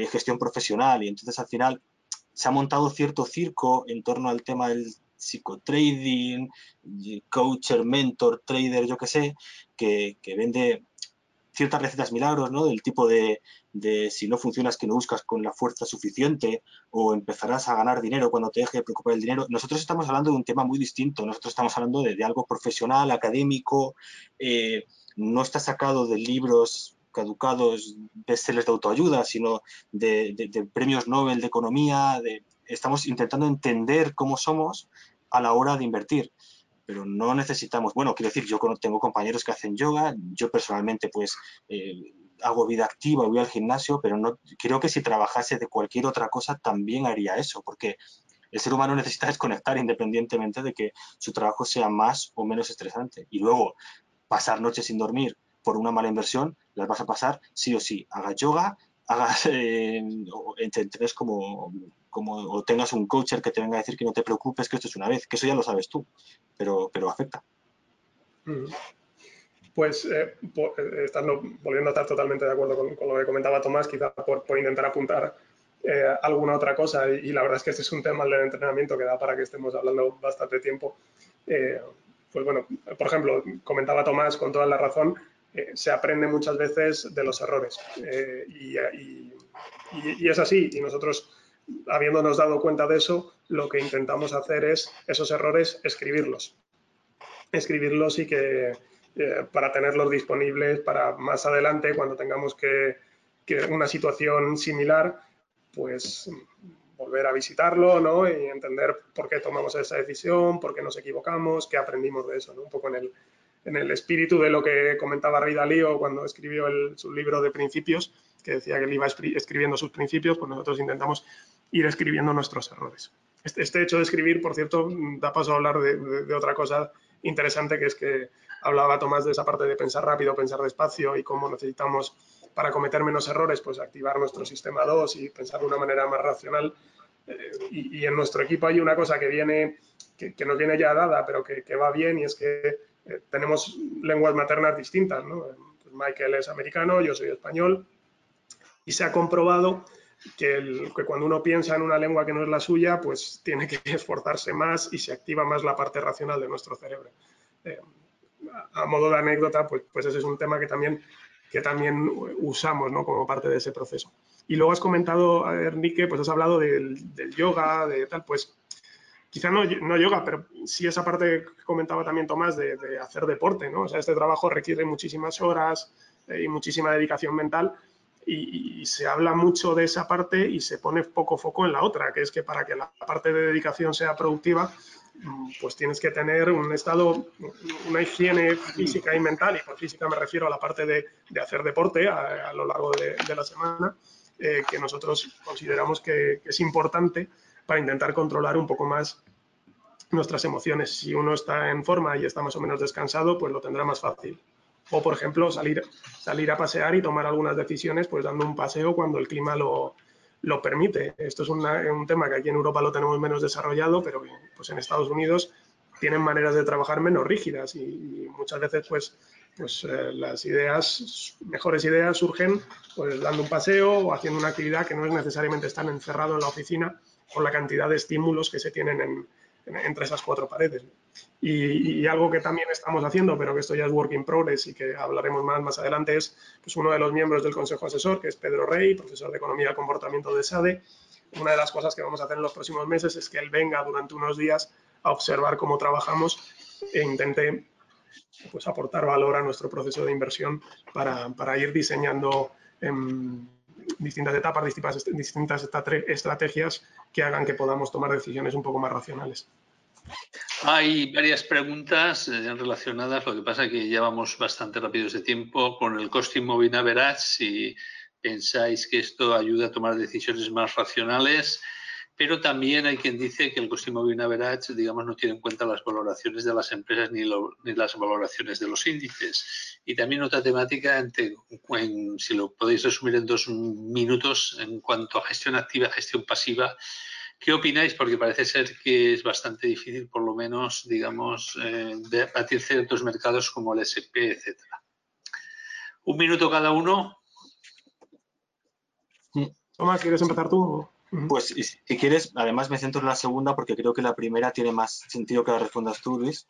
gestión profesional y entonces al final se ha montado cierto circo en torno al tema del psicotrading, coacher, mentor, trader, yo qué sé, que, vende ciertas recetas milagros, ¿no? Del tipo de, si no funcionas que no buscas con la fuerza suficiente o empezarás a ganar dinero cuando te deje de preocupar el dinero. Nosotros estamos hablando de un tema muy distinto. Nosotros estamos hablando de, algo profesional, académico, eh, no está sacado de libros caducados bestsellers de autoayuda, sino de, premios Nobel de economía. De, estamos intentando entender cómo somos a la hora de invertir. Pero no necesitamos, bueno, quiero decir, yo tengo compañeros que hacen yoga, yo personalmente pues eh, hago vida activa, voy al gimnasio, pero no creo que si trabajase de cualquier otra cosa también haría eso, porque el ser humano necesita desconectar independientemente de que su trabajo sea más o menos estresante. Y luego, pasar noches sin dormir por una mala inversión, las vas a pasar sí o sí. Hagas yoga, hagas, eh, entrenes como, como, o tengas un coacher que te venga a decir que no te preocupes, que esto es una vez, que eso ya lo sabes tú, pero, pero afecta. Mm. Pues, eh, eh, estando, volviendo a estar totalmente de acuerdo con, lo que comentaba Tomás, quizá por, intentar apuntar alguna otra cosa, y, la verdad es que este es un tema del entrenamiento que da para que estemos hablando bastante tiempo. pues bueno, por ejemplo, comentaba Tomás con toda la razón, eh, se aprende muchas veces de los errores. Eh, y, es así. Y nosotros, habiéndonos dado cuenta de eso, lo que intentamos hacer es esos errores escribirlos. Escribirlos y que eh, para tenerlos disponibles para más adelante, cuando tengamos que, una situación similar, pues volver a visitarlo ¿no? y entender por qué tomamos esa decisión, por qué nos equivocamos, qué aprendimos de eso, un poco en el, en el espíritu de lo que comentaba Rey Dalío cuando escribió su libro de principios, que decía que él iba escribiendo sus principios, pues nosotros intentamos ir escribiendo nuestros errores. Este, este hecho de escribir, por cierto, da paso a hablar de, otra cosa interesante, que es que hablaba Tomás de esa parte de pensar rápido, pensar despacio y cómo necesitamos para cometer menos errores, pues activar nuestro sistema 2 y pensar de una manera más racional. Eh, y, en nuestro equipo hay una cosa que viene, que, nos viene ya dada, pero que, va bien, y es que eh, tenemos lenguas maternas distintas. ¿no? Pues Michael es americano, yo soy español, y se ha comprobado que, cuando uno piensa en una lengua que no es la suya, pues tiene que esforzarse más y se activa más la parte racional de nuestro cerebro. Eh, a modo de anécdota, pues, pues ese es un tema que también, usamos ¿no? como parte de ese proceso. Y luego has comentado, Enrique, pues has hablado del, yoga, de tal, pues quizá no, yoga, pero sí esa parte que comentaba también Tomás de, hacer deporte, ¿no? O sea, este trabajo requiere muchísimas horas eh, y muchísima dedicación mental y, se habla mucho de esa parte y se pone poco foco en la otra, que es que para que la parte de dedicación sea productiva, mm, pues tienes que tener un estado, una higiene física y mental, y por física me refiero a la parte de, hacer deporte a, lo largo de, la semana, eh, que nosotros consideramos que, que es importante para intentar controlar un poco más nuestras emociones. Si uno está en forma y está más o menos descansado, pues lo tendrá más fácil o por ejemplo salir, salir a pasear y tomar algunas decisiones pues dando un paseo cuando el clima lo, lo permite. Esto es un tema que aquí en Europa lo tenemos menos desarrollado, pero pues en Estados Unidos tienen maneras de trabajar menos rígidas y, muchas veces pues, pues eh, las ideas, mejores ideas surgen pues dando un paseo o haciendo una actividad que no es necesariamente estar encerrado en la oficina por la cantidad de estímulos que se tienen en, entre esas cuatro paredes. Y, algo que también estamos haciendo, pero que esto ya es work in progress y que hablaremos más más adelante, es pues, uno de los miembros del Consejo Asesor, que es Pedro Rey, profesor de Economía y Comportamiento de SADE. Una de las cosas que vamos a hacer en los próximos meses es que él venga durante unos días a observar cómo trabajamos e intente pues, aportar valor a nuestro proceso de inversión para, para ir diseñando en distintas etapas, distintas estrategias que hagan que podamos tomar decisiones un poco más racionales. Hay varias preguntas eh, relacionadas, lo que pasa es que ya vamos bastante rápido de tiempo. Con el costing moving average, si pensáis que esto ayuda a tomar decisiones más racionales. Pero también hay quien dice que el Cost Moving Average, digamos, no tiene en cuenta las valoraciones de las empresas ni, las valoraciones de los índices. Y también otra temática, si lo podéis resumir en dos minutos, en cuanto a gestión activa, gestión pasiva, ¿qué opináis? Porque parece ser que es bastante difícil, por lo menos, digamos, eh, batir ciertos mercados como el SP, etcétera. Un minuto cada uno. Tomás, ¿quieres empezar tú? Pues si quieres, además me centro en la segunda porque creo que la primera tiene más sentido que la respondas tú, Luis.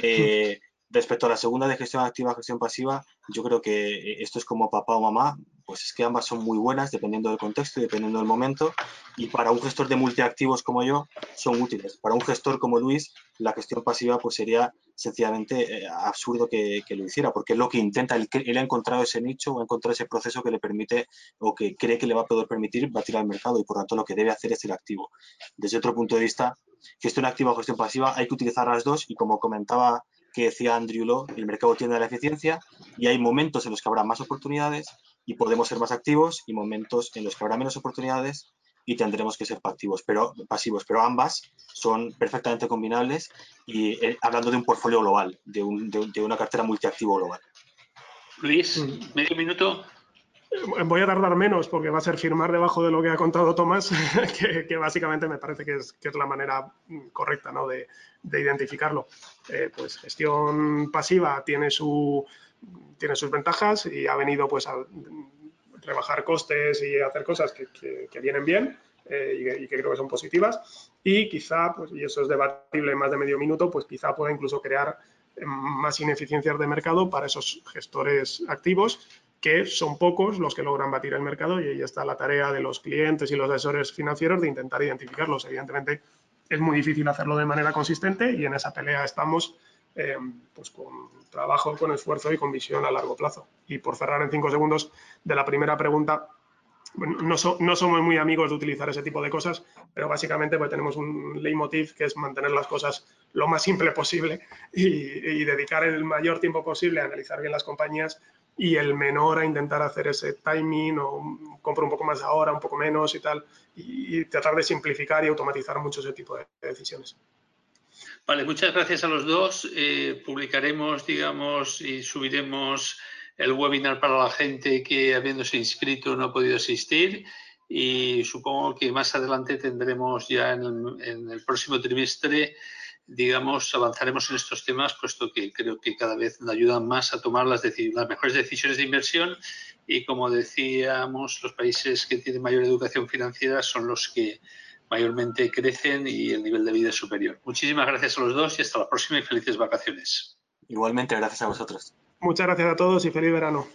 Eh, respecto a la segunda de gestión activa, gestión pasiva, yo creo que esto es como papá o mamá pues es que ambas son muy buenas dependiendo del contexto y dependiendo del momento. Y para un gestor de multiactivos como yo, son útiles. Para un gestor como Luis, la gestión pasiva pues sería sencillamente eh, absurdo que, lo hiciera, porque es lo que intenta. Él, él, ha encontrado ese nicho o ha encontrado ese proceso que le permite o que cree que le va a poder permitir batir al mercado y por tanto lo que debe hacer es ser activo. Desde otro punto de vista, gestión activa o gestión pasiva, hay que utilizar las dos y como comentaba que decía Andrew Law, el mercado tiende a la eficiencia y hay momentos en los que habrá más oportunidades y podemos ser más activos y momentos en los que habrá menos oportunidades y tendremos que ser activos, pero, pasivos, pero ambas son perfectamente combinables y eh, hablando de un portfolio global, de, una cartera multiactivo global. Luis, mm. medio minuto. Eh, voy a tardar menos porque va a ser firmar debajo de lo que ha contado Tomás, que, básicamente me parece que es, la manera correcta ¿no? de, identificarlo. Eh, pues gestión pasiva tiene su, tiene sus ventajas y ha venido pues a rebajar costes y hacer cosas que, vienen bien eh, y, que, creo que son positivas. Y quizá, pues, y eso es debatible en más de medio minuto, pues quizá pueda incluso crear eh, más ineficiencias de mercado para esos gestores activos que son pocos los que logran batir el mercado y ahí está la tarea de los clientes y los asesores financieros de intentar identificarlos. Evidentemente es muy difícil hacerlo de manera consistente y en esa pelea estamos eh, pues con trabajo, con esfuerzo y con visión a largo plazo. Y por cerrar en cinco segundos de la primera pregunta, no, somos muy amigos de utilizar ese tipo de cosas, pero básicamente pues tenemos un leitmotiv que es mantener las cosas lo más simple posible y, dedicar el mayor tiempo posible a analizar bien las compañías y el menor a intentar hacer ese timing o compro un poco más ahora, un poco menos y tal, y tratar de simplificar y automatizar mucho ese tipo de decisiones. Vale, muchas gracias a los dos. Eh, publicaremos, digamos, y subiremos el webinar para la gente que habiéndose inscrito no ha podido asistir y supongo que más adelante tendremos ya en el, próximo trimestre, digamos, avanzaremos en estos temas, puesto que creo que cada vez nos ayudan más a tomar las, las mejores decisiones de inversión y, como decíamos, los países que tienen mayor educación financiera son los que mayormente crecen y el nivel de vida es superior. Muchísimas gracias a los dos y hasta la próxima y felices vacaciones. Igualmente, gracias a vosotros. Muchas gracias a todos y feliz verano.